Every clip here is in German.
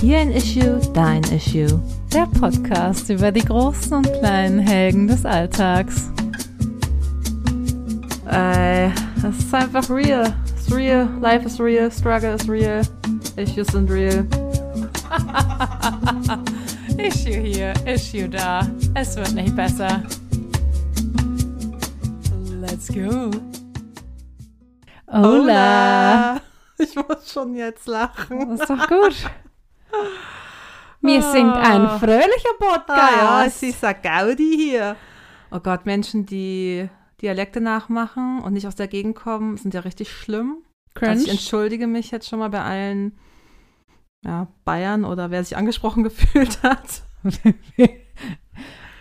Hier ein Issue, dein Issue. Der Podcast über die großen und kleinen Helden des Alltags. Ey, es ist einfach real. It's real. Life is real. Struggle is real. Issues sind real. issue hier, Issue da. Es wird nicht besser. Let's go. Hola. Ich muss schon jetzt lachen. Das ist doch gut. Wir sind ein Ah. fröhlicher Podcast. Ah ja, es ist ein Gaudi hier. Oh Gott, Menschen, die Dialekte nachmachen und nicht aus der Gegend kommen, sind ja richtig schlimm. Also ich Cringe. entschuldige mich jetzt schon mal bei allen ja, Bayern oder wer sich angesprochen gefühlt hat.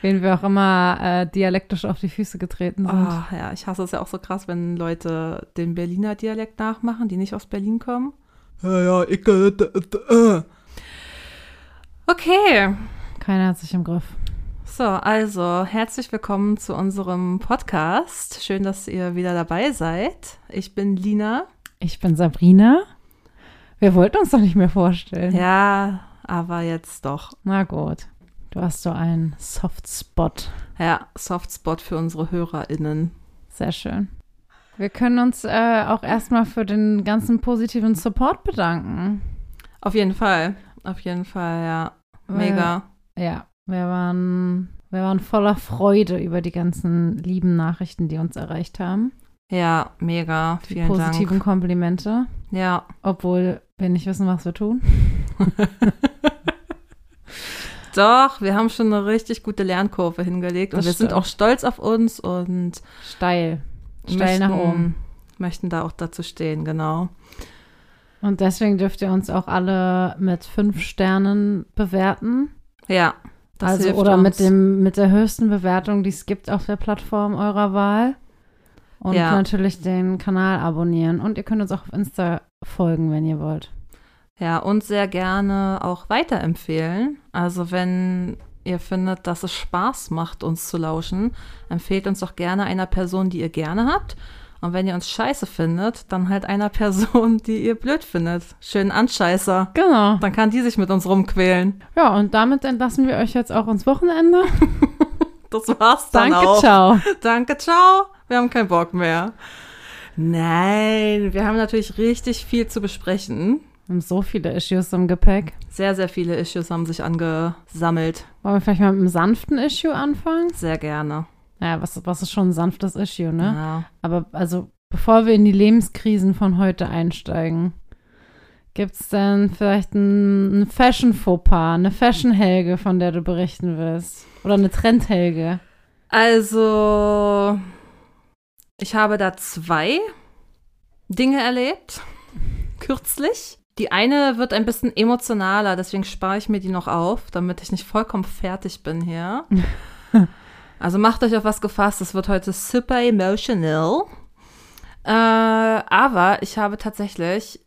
Wen wir auch immer äh, dialektisch auf die Füße getreten sind. Oh, ja, ich hasse es ja auch so krass, wenn Leute den Berliner Dialekt nachmachen, die nicht aus Berlin kommen. Ja, ja, ich. Äh, äh. Okay, Keiner hat sich im Griff. So, also herzlich willkommen zu unserem Podcast. Schön, dass ihr wieder dabei seid. Ich bin Lina. Ich bin Sabrina. Wir wollten uns doch nicht mehr vorstellen. Ja, aber jetzt doch. Na gut. Du hast so einen Softspot. Ja, Softspot für unsere HörerInnen. Sehr schön. Wir können uns äh, auch erstmal für den ganzen positiven Support bedanken. Auf jeden Fall. Auf jeden Fall, ja. Mega. Ja, wir waren, wir waren voller Freude über die ganzen lieben Nachrichten, die uns erreicht haben. Ja, mega. Die Vielen positiven Dank. Komplimente. Ja. Obwohl wir nicht wissen, was wir tun. Doch, wir haben schon eine richtig gute Lernkurve hingelegt und Das wir sind stimmt. auch stolz auf uns und Steil. Steil nach möchten- oben. Möchten da auch dazu stehen, genau. Und deswegen dürft ihr uns auch alle mit fünf Sternen bewerten. Ja. Das also oder uns. mit dem mit der höchsten Bewertung, die es gibt auf der Plattform eurer Wahl. Und Ja. natürlich den Kanal abonnieren. Und ihr könnt uns auch auf Insta folgen, wenn ihr wollt. Ja, und sehr gerne auch weiterempfehlen. Also wenn ihr findet, dass es Spaß macht, uns zu lauschen, empfehlt uns doch gerne einer Person, die ihr gerne habt. Und wenn ihr uns scheiße findet, dann halt einer Person, die ihr blöd findet. Schönen Anscheißer. Genau. Dann kann die sich mit uns rumquälen. Ja, und damit entlassen wir euch jetzt auch ins Wochenende. Das war's dann Danke, auch. ciao. Danke, ciao. Wir haben keinen Bock mehr. Nein, wir haben natürlich richtig viel zu besprechen. Wir haben so viele Issues im Gepäck. Sehr, sehr viele Issues haben sich angesammelt. Wollen wir vielleicht mal mit einem sanften Issue anfangen? Sehr gerne. Naja, was, was ist schon ein sanftes Issue, ne? Ja. Aber also, bevor wir in die Lebenskrisen von heute einsteigen, gibt es denn vielleicht ein, ein Fashion-Fauxpas, eine Fashion-Helge, von der du berichten willst? Oder eine Trend-Helge? Also, ich habe da zwei Dinge erlebt, kürzlich. Die eine wird ein bisschen emotionaler, deswegen spare ich mir die noch auf, damit ich nicht vollkommen fertig bin hier. Also macht euch auf was gefasst, es wird heute super emotional. Äh, aber ich habe tatsächlich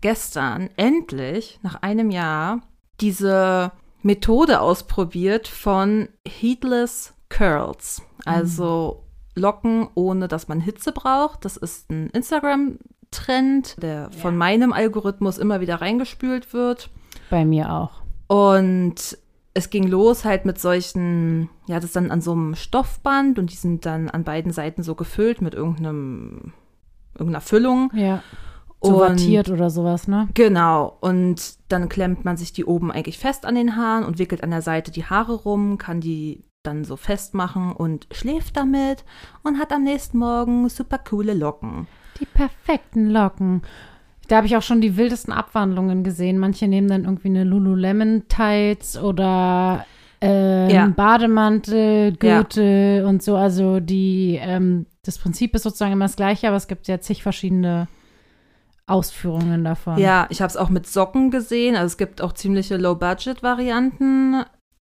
gestern endlich nach einem Jahr diese Methode ausprobiert von Heatless Curls. Also Locken, ohne dass man Hitze braucht. Das ist ein Instagram-Trend, der von meinem Algorithmus immer wieder reingespült wird. Bei mir auch. Und es ging los halt mit solchen, ja, das ist dann an so einem Stoffband und die sind dann an beiden Seiten so gefüllt mit irgendeinem, irgendeiner Füllung. Ja. So Und- wattiert oder sowas, ne? Genau. Und dann klemmt man sich die oben eigentlich fest an den Haaren und wickelt an der Seite die Haare rum, kann die dann so festmachen und schläft damit und hat am nächsten Morgen super coole Locken. Die perfekten Locken. Da habe ich auch schon die wildesten Abwandlungen gesehen. Manche nehmen dann irgendwie eine Lululemon Tights oder ähm, Ja. Bademantel, Ja. Gürtel und so. Also die, ähm, das Prinzip ist sozusagen immer das gleiche, aber es gibt ja zig verschiedene Ausführungen davon. Ja, ich habe es auch mit Socken gesehen. Also es gibt auch ziemliche Low-Budget-Varianten.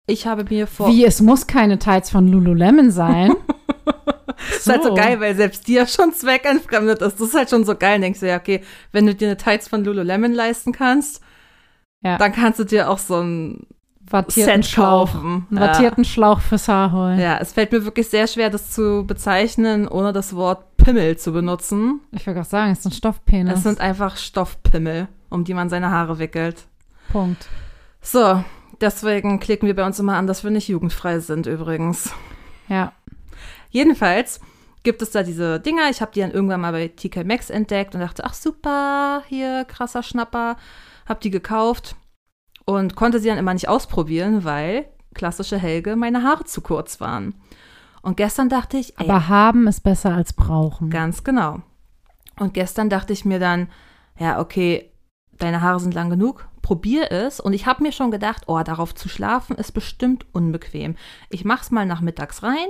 Ich habe mir vor. Wie, es muss keine Tights von Lululemon sein. Das ist halt so geil, weil selbst dir schon zweckentfremdet ist. Das ist halt schon so geil. Denkst du ja, okay, wenn du dir eine Tights von Lululemon leisten kannst, Ja. dann kannst du dir auch so ein Wattierten Schlauch. kaufen. Einen Ja. wattierten Schlauch fürs Haar holen. Ja, es fällt mir wirklich sehr schwer, das zu bezeichnen, ohne das Wort Pimmel zu benutzen. Ich würde gerade sagen, es ein Stoffpenis. Es sind einfach Stoffpimmel, um die man seine Haare wickelt. Punkt. So, deswegen klicken wir bei uns immer an, dass wir nicht jugendfrei sind übrigens. Ja. Jedenfalls gibt es da diese Dinger. Ich habe die dann irgendwann mal bei TK Maxx entdeckt und dachte, ach super, hier krasser Schnapper. Hab die gekauft und konnte sie dann immer nicht ausprobieren, weil klassische Helge meine Haare zu kurz waren. Und gestern dachte ich, ey, Aber haben ist besser als brauchen. Ganz genau. Und gestern dachte ich mir dann, ja, okay, deine Haare sind lang genug, probier es. Und ich habe mir schon gedacht, oh, darauf zu schlafen ist bestimmt unbequem. Ich mach's mal nachmittags rein.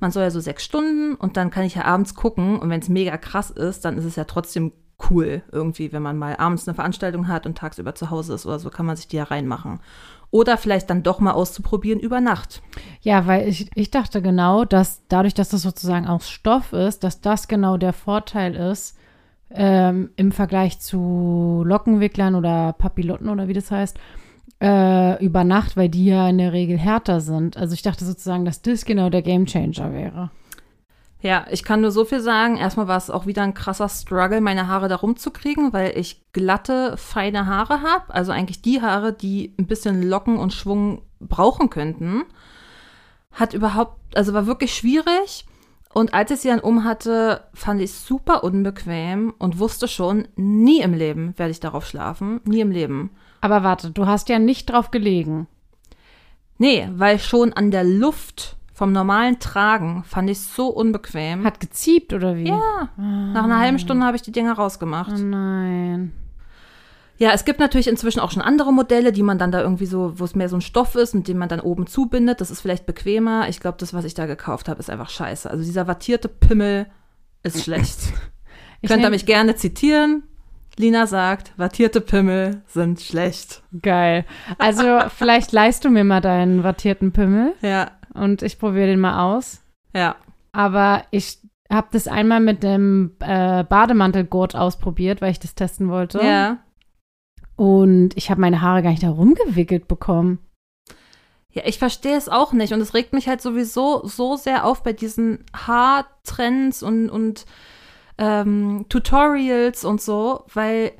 Man soll ja so sechs Stunden und dann kann ich ja abends gucken. Und wenn es mega krass ist, dann ist es ja trotzdem cool irgendwie, wenn man mal abends eine Veranstaltung hat und tagsüber zu Hause ist oder so, kann man sich die ja reinmachen. Oder vielleicht dann doch mal auszuprobieren über Nacht. Ja, weil ich, ich dachte genau, dass dadurch, dass das sozusagen aus Stoff ist, dass das genau der Vorteil ist ähm, im Vergleich zu Lockenwicklern oder Papillotten oder wie das heißt, äh, über Nacht, weil die ja in der Regel härter sind. Also ich dachte sozusagen, dass das genau der Gamechanger wäre. Ja, ich kann nur so viel sagen. Erstmal war es auch wieder ein krasser Struggle, meine Haare da rumzukriegen, weil ich glatte, feine Haare habe. Also eigentlich die Haare, die ein bisschen Locken und Schwung brauchen könnten. Hat überhaupt, also war wirklich schwierig. Und als ich sie dann um hatte, fand ich es super unbequem und wusste schon, nie im Leben werde ich darauf schlafen. Nie im Leben. Aber warte, du hast ja nicht drauf gelegen. Nee, weil schon an der Luft vom normalen Tragen fand ich es so unbequem. Hat geziebt oder wie? ja, nach einer halben Stunde habe ich die Dinger rausgemacht. Oh nein. Ja, es gibt natürlich inzwischen auch schon andere Modelle, die man dann da irgendwie so, wo es mehr so ein Stoff ist und den man dann oben zubindet. Das ist vielleicht bequemer. Ich glaube, das, was ich da gekauft habe, ist einfach scheiße. Also dieser wattierte Pimmel ist schlecht. Ich Könnt ihr mich gerne zitieren. Lina sagt, wattierte Pimmel sind schlecht. Geil. Also vielleicht leihst du mir mal deinen wattierten Pimmel Ja, und ich probiere den mal aus. ja. Aber ich habe das einmal mit dem äh, Bademantelgurt ausprobiert, weil ich das testen wollte. Ja. Und ich habe meine Haare gar nicht da rumgewickelt bekommen. Ja, ich verstehe es auch nicht. Und es regt mich halt sowieso so sehr auf bei diesen Haartrends und, und ähm, Tutorials und so, weil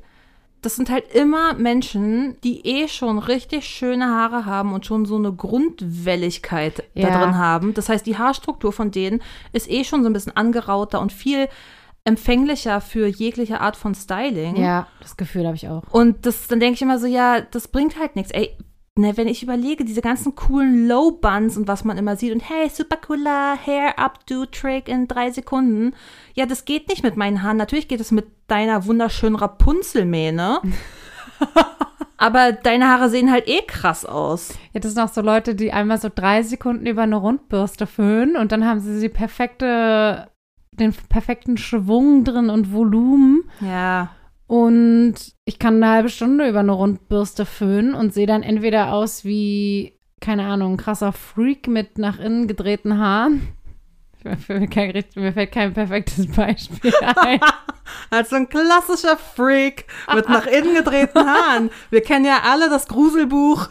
das sind halt immer Menschen, die eh schon richtig schöne Haare haben und schon so eine Grundwelligkeit da Ja. drin haben. Das heißt, die Haarstruktur von denen ist eh schon so ein bisschen angerauter und viel empfänglicher für jegliche Art von Styling. Ja, das Gefühl habe ich auch. Und das, dann denke ich immer so, ja, das bringt halt nichts. Ey, ne, wenn ich überlege, diese ganzen coolen Low Buns und was man immer sieht und hey, super cooler Hair Updo Trick in drei Sekunden. Ja, das geht nicht mit meinen Haaren. Natürlich geht es mit deiner wunderschönen Rapunzelmähne. Aber deine Haare sehen halt eh krass aus. Ja, das sind auch so Leute, die einmal so drei Sekunden über eine Rundbürste föhnen und dann haben sie die perfekte, den perfekten Schwung drin und Volumen. Ja. Und ich kann eine halbe Stunde über eine Rundbürste föhnen und sehe dann entweder aus wie, keine Ahnung, ein krasser Freak mit nach innen gedrehten Haaren. Mir fällt kein, mir fällt kein perfektes Beispiel ein. Als so ein klassischer Freak mit nach innen gedrehten Haaren. Wir kennen ja alle das Gruselbuch,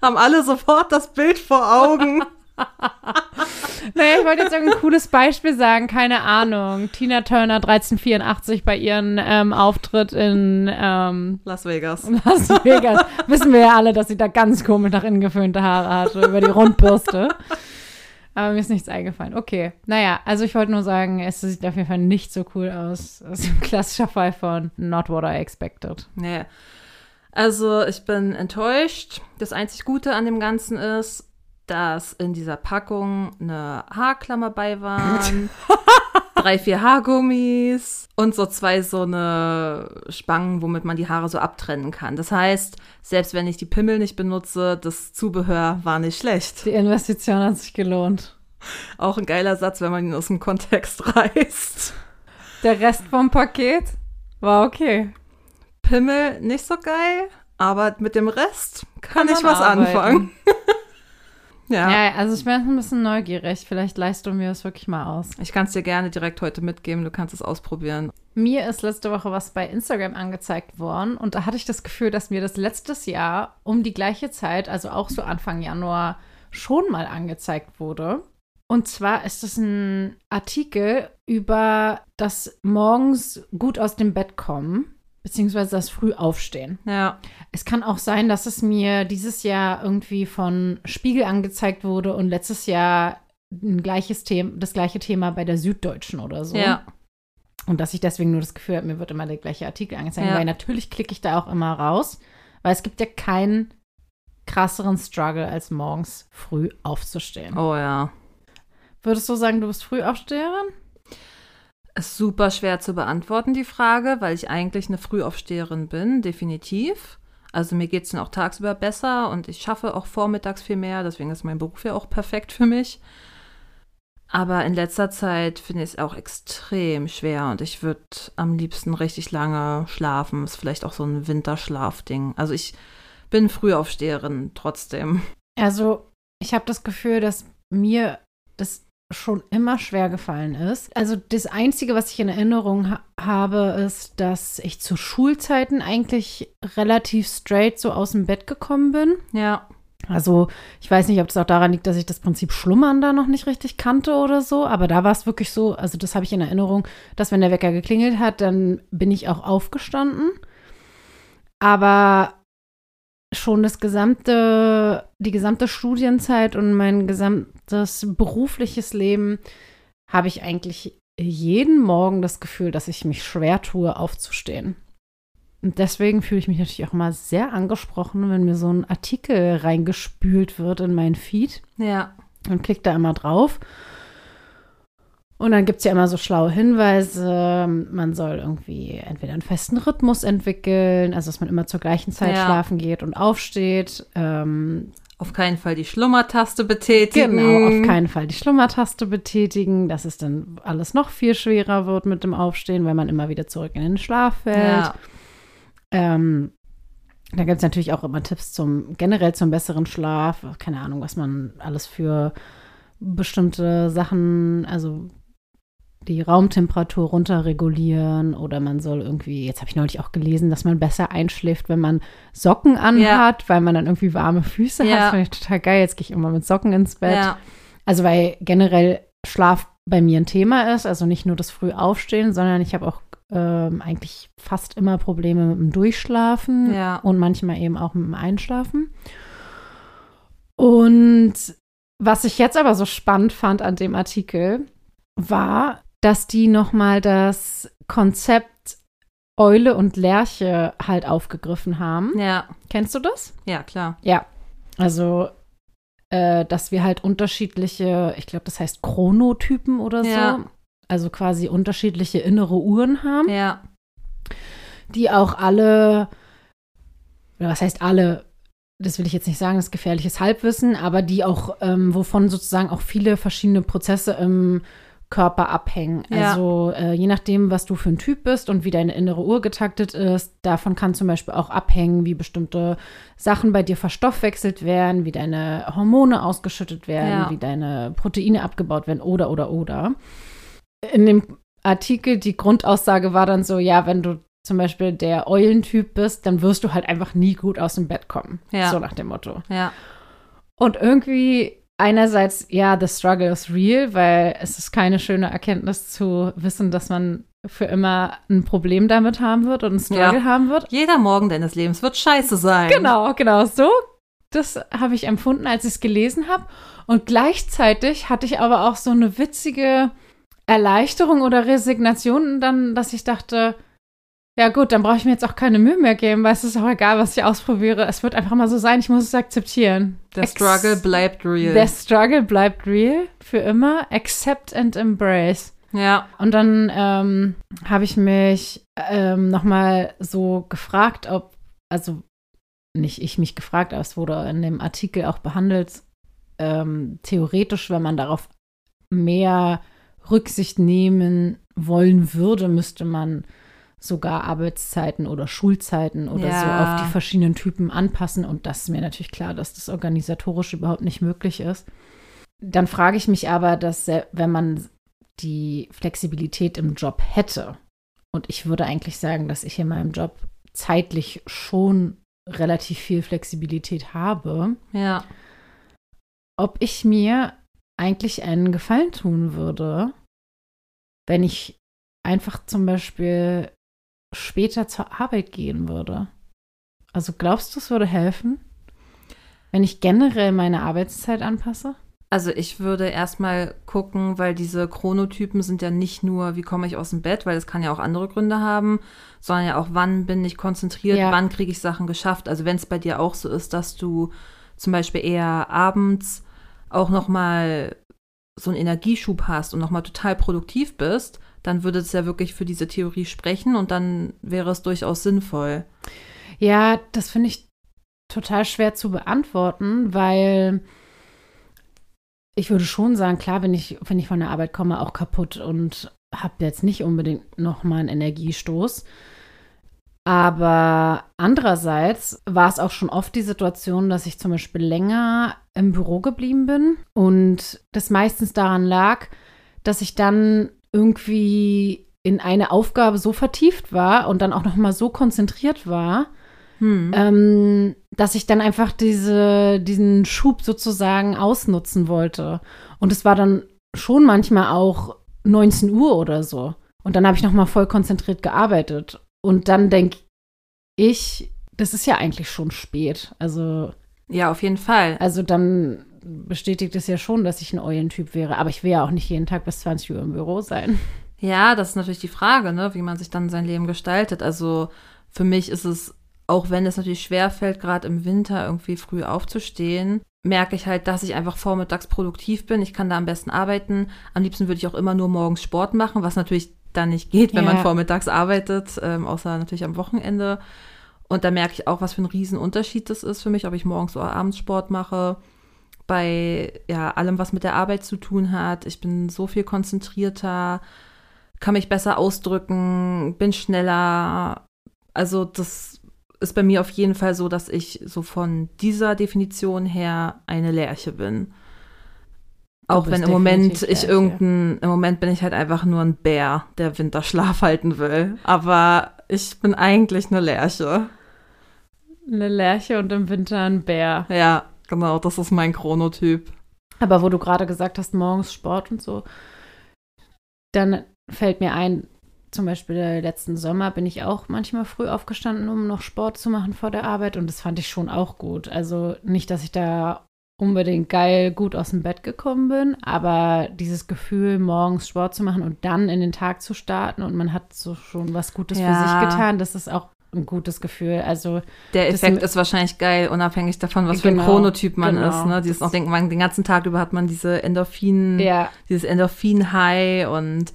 haben alle sofort das Bild vor Augen. Naja, ich wollte jetzt irgendein cooles Beispiel sagen, keine Ahnung. Tina Turner 1384 bei ihrem ähm, Auftritt in ähm, Las Vegas. Las Vegas. Wissen wir ja alle, dass sie da ganz komisch nach innen geföhnte Haare hatte über die Rundbürste. Aber mir ist nichts eingefallen. Okay, naja, also ich wollte nur sagen, es sieht auf jeden Fall nicht so cool aus. Das ist ein klassischer Fall von not what I expected. Nee. Also ich bin enttäuscht. Das einzig Gute an dem Ganzen ist, dass in dieser Packung eine Haarklammer bei waren, drei, vier Haargummis und so zwei so eine Spangen, womit man die Haare so abtrennen kann. Das heißt, selbst wenn ich die Pimmel nicht benutze, das Zubehör war nicht schlecht. Die Investition hat sich gelohnt. Auch ein geiler Satz, wenn man ihn aus dem Kontext reißt. Der Rest vom Paket war okay. Pimmel nicht so geil, aber mit dem Rest kann, Kann ich was arbeiten. anfangen. ja. Ja, also ich bin ein bisschen neugierig. Vielleicht leihst du mir das wirklich mal aus. Ich kann es dir gerne direkt heute mitgeben, du kannst es ausprobieren. Mir ist letzte Woche was bei Instagram angezeigt worden und da hatte ich das Gefühl, dass mir das letztes Jahr um die gleiche Zeit, also auch so Anfang Januar, schon mal angezeigt wurde. Und zwar ist es ein Artikel über das morgens gut aus dem Bett kommen. Beziehungsweise das Frühaufstehen. Ja. Es kann auch sein, dass es mir dieses Jahr irgendwie von Spiegel angezeigt wurde und letztes Jahr ein gleiches Thema, das gleiche Thema bei der Süddeutschen oder so. Ja. Und dass ich deswegen nur das Gefühl habe, mir wird immer der gleiche Artikel angezeigt. Ja. Weil natürlich klicke ich da auch immer raus, weil es gibt ja keinen krasseren Struggle, als morgens früh aufzustehen. Oh ja. Würdest du sagen, du bist Frühaufsteherin? Ist super schwer zu beantworten, die Frage, weil ich eigentlich eine Frühaufsteherin bin, definitiv. Also mir geht es dann auch tagsüber besser und ich schaffe auch vormittags viel mehr, deswegen ist mein Beruf ja auch perfekt für mich. Aber in letzter Zeit finde ich es auch extrem schwer und ich würde am liebsten richtig lange schlafen. Ist vielleicht auch so ein Winterschlafding. Also ich bin Frühaufsteherin trotzdem. Also, ich habe das Gefühl, dass mir das schon immer schwer gefallen ist. Also, das Einzige, was ich in Erinnerung ha habe, ist, dass ich zu Schulzeiten eigentlich relativ straight so aus dem Bett gekommen bin. Ja. Also, ich weiß nicht, ob das auch daran liegt, dass ich das Prinzip Schlummern da noch nicht richtig kannte oder so, aber da war es wirklich so, also das habe ich in Erinnerung, dass wenn der Wecker geklingelt hat, dann bin ich auch aufgestanden. Aber schon das gesamte, die gesamte Studienzeit und mein gesamtes berufliches Leben habe ich eigentlich jeden Morgen das Gefühl, dass ich mich schwer tue, aufzustehen. Und deswegen fühle ich mich natürlich auch immer sehr angesprochen, wenn mir so ein Artikel reingespült wird in meinen Feed Ja. und klicke da immer drauf. Und dann gibt es ja immer so schlaue Hinweise. Man soll irgendwie entweder einen festen Rhythmus entwickeln, also dass man immer zur gleichen Zeit Ja. schlafen geht und aufsteht. Ähm, Auf keinen Fall die Schlummertaste betätigen. genau, auf keinen Fall die Schlummertaste betätigen, dass es dann alles noch viel schwerer wird mit dem Aufstehen, weil man immer wieder zurück in den Schlaf fällt. Ja. Ähm, da gibt es natürlich auch immer Tipps zum generell zum besseren Schlaf. Keine Ahnung, was man alles für bestimmte Sachen, also die Raumtemperatur runterregulieren oder man soll irgendwie, jetzt habe ich neulich auch gelesen, dass man besser einschläft, wenn man Socken anhat, weil man dann irgendwie warme Füße Ja. hat. Das finde ich total geil. Jetzt gehe ich immer mit Socken ins Bett. Ja. Also weil generell Schlaf bei mir ein Thema ist, also nicht nur das früh aufstehen, sondern ich habe auch ähm, eigentlich fast immer Probleme mit dem Durchschlafen Ja. und manchmal eben auch mit dem Einschlafen. Und was ich jetzt aber so spannend fand an dem Artikel, war, dass die nochmal das Konzept Eule und Lerche halt aufgegriffen haben. Ja. Kennst du das? Ja, klar. Ja, also, äh, dass wir halt unterschiedliche, ich glaube, das heißt Chronotypen oder so, Ja. also quasi unterschiedliche innere Uhren haben, Ja. die auch alle, oder was heißt alle, das will ich jetzt nicht sagen, das ist gefährliches Halbwissen, aber die auch, ähm, wovon sozusagen auch viele verschiedene Prozesse im Körper abhängen. Ja. Also äh, je nachdem, was du für ein Typ bist und wie deine innere Uhr getaktet ist, davon kann zum Beispiel auch abhängen, wie bestimmte Sachen bei dir verstoffwechselt werden, wie deine Hormone ausgeschüttet werden, Ja. wie deine Proteine abgebaut werden oder oder oder. In dem Artikel, die Grundaussage war dann so, ja, wenn du zum Beispiel der Eulentyp bist, dann wirst du halt einfach nie gut aus dem Bett kommen. Ja. So nach dem Motto. Ja. Und irgendwie einerseits, ja, the struggle is real, weil es ist keine schöne Erkenntnis zu wissen, dass man für immer ein Problem damit haben wird und ein Struggle Ja. haben wird. Jeder Morgen deines Lebens wird scheiße sein. Genau, genau so. Das habe ich empfunden, als ich es gelesen habe. Und gleichzeitig hatte ich aber auch so eine witzige Erleichterung oder Resignation dann, dass ich dachte, ja gut, dann brauche ich mir jetzt auch keine Mühe mehr geben, weil es ist auch egal, was ich ausprobiere. Es wird einfach mal so sein, ich muss es akzeptieren. Der Struggle bleibt real. Der Struggle bleibt real für immer. Accept and embrace. ja. Und dann ähm, habe ich mich ähm, nochmal so gefragt, ob, also nicht ich mich gefragt, aber es wurde in dem Artikel auch behandelt, ähm, theoretisch, wenn man darauf mehr Rücksicht nehmen wollen würde, müsste man sogar Arbeitszeiten oder Schulzeiten oder so Ja. auf die verschiedenen Typen anpassen. Und das ist mir natürlich klar, dass das organisatorisch überhaupt nicht möglich ist. Dann frage ich mich aber, dass wenn man die Flexibilität im Job hätte, und ich würde eigentlich sagen, dass ich in meinem Job zeitlich schon relativ viel Flexibilität habe, Ja. ob ich mir eigentlich einen Gefallen tun würde, wenn ich einfach zum Beispiel später zur Arbeit gehen würde. Also glaubst du, es würde helfen, wenn ich generell meine Arbeitszeit anpasse? Also ich würde erstmal gucken, weil diese Chronotypen sind ja nicht nur, wie komme ich aus dem Bett, weil das kann ja auch andere Gründe haben, sondern ja auch, wann bin ich konzentriert, Ja. wann kriege ich Sachen geschafft. Also wenn es bei dir auch so ist, dass du zum Beispiel eher abends auch nochmal so einen Energieschub hast und nochmal total produktiv bist, dann würde es ja wirklich für diese Theorie sprechen und dann wäre es durchaus sinnvoll. Ja, das finde ich total schwer zu beantworten, weil ich würde schon sagen, klar, wenn ich, wenn ich von der Arbeit komme, auch kaputt und habe jetzt nicht unbedingt nochmal einen Energiestoß. Aber andererseits war es auch schon oft die Situation, dass ich zum Beispiel länger im Büro geblieben bin und das meistens daran lag, dass ich dann irgendwie in eine Aufgabe so vertieft war und dann auch noch mal so konzentriert war, Hm. ähm, dass ich dann einfach diese, diesen Schub sozusagen ausnutzen wollte. Und es war dann schon manchmal auch 19 Uhr oder so. Und dann habe ich noch mal voll konzentriert gearbeitet. Und dann denke ich, das ist ja eigentlich schon spät. Also, Ja, auf jeden Fall. also dann bestätigt es ja schon, dass ich ein Eulentyp wäre. Aber ich will ja auch nicht jeden Tag bis 20 Uhr im Büro sein. Ja, das ist natürlich die Frage, ne, wie man sich dann sein Leben gestaltet. Also für mich ist es, auch wenn es natürlich schwer fällt, gerade im Winter irgendwie früh aufzustehen, merke ich halt, dass ich einfach vormittags produktiv bin. Ich kann da am besten arbeiten. Am liebsten würde ich auch immer nur morgens Sport machen, was natürlich dann nicht geht, wenn Ja. man vormittags arbeitet, ähm, außer natürlich am Wochenende. Und da merke ich auch, was für ein Riesenunterschied das ist für mich, ob ich morgens oder abends Sport mache. Bei ja, allem, was mit der Arbeit zu tun hat. Ich bin so viel konzentrierter, kann mich besser ausdrücken, bin schneller. Also das ist bei mir auf jeden Fall so, dass ich so von dieser Definition her eine Lerche bin. Auch wenn im Moment ich irgendein, im Moment bin ich halt einfach nur ein Bär, der Winterschlaf halten will. Aber ich bin eigentlich eine Lerche. Eine Lerche und im Winter ein Bär. Ja, genau, das ist mein Chronotyp. Aber wo du gerade gesagt hast, morgens Sport und so, dann fällt mir ein, zum Beispiel äh, letzten Sommer bin ich auch manchmal früh aufgestanden, um noch Sport zu machen vor der Arbeit und das fand ich schon auch gut. Also nicht, dass ich da unbedingt geil gut aus dem Bett gekommen bin, aber dieses Gefühl, morgens Sport zu machen und dann in den Tag zu starten und man hat so schon was Gutes für Ja. sich getan, das ist auch ein gutes Gefühl. Also Der Effekt ist wahrscheinlich geil, unabhängig davon, was für ein Genau, Chronotyp man genau. ist. Ne? Dieses auch denken, man, den ganzen Tag über hat man diese Endorphin, ja, dieses Endorphin-High und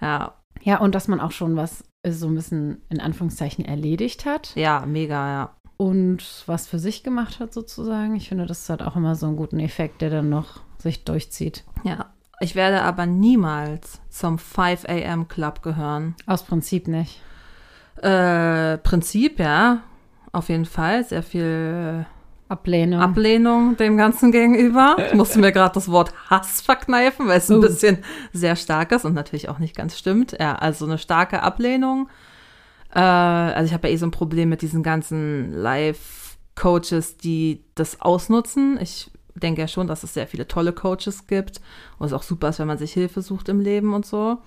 ja, ja und dass man auch schon was so ein bisschen in Anführungszeichen erledigt hat. ja, mega, ja. und was für sich gemacht hat sozusagen. Ich finde, das hat auch immer so einen guten Effekt, der dann noch sich durchzieht. Ja. Ich werde aber niemals zum 5 a.m. Club gehören. Aus Prinzip nicht. Äh, Prinzip, ja, auf jeden Fall. Sehr viel Ablehnung. Ablehnung dem Ganzen gegenüber. Ich musste mir gerade das Wort Hass verkneifen, weil es ein Uh. bisschen sehr stark ist und natürlich auch nicht ganz stimmt. Ja, also eine starke Ablehnung. Äh, also ich habe ja eh so ein Problem mit diesen ganzen Live-Coaches, die das ausnutzen. Ich denke ja schon, dass es sehr viele tolle Coaches gibt und es auch super ist, wenn man sich Hilfe sucht im Leben und so.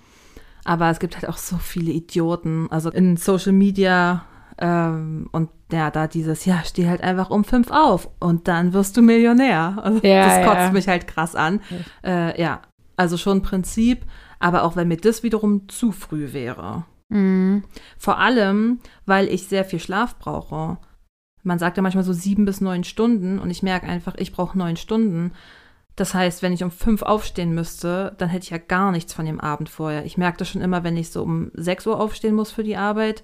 Aber es gibt halt auch so viele Idioten, also in Social Media ähm, und ja, da dieses, ja, steh halt einfach um fünf auf und dann wirst du Millionär. Also Ja, das kotzt ja. mich halt krass an. Äh, ja, also schon ein Prinzip, aber auch wenn mir das wiederum zu früh wäre. Mhm. Vor allem, weil ich sehr viel Schlaf brauche. Man sagt ja manchmal so sieben bis neun Stunden und ich merke einfach, ich brauche neun Stunden. Das heißt, wenn ich um fünf aufstehen müsste, dann hätte ich ja gar nichts von dem Abend vorher. Ich merke das schon immer, wenn ich so um sechs Uhr aufstehen muss für die Arbeit,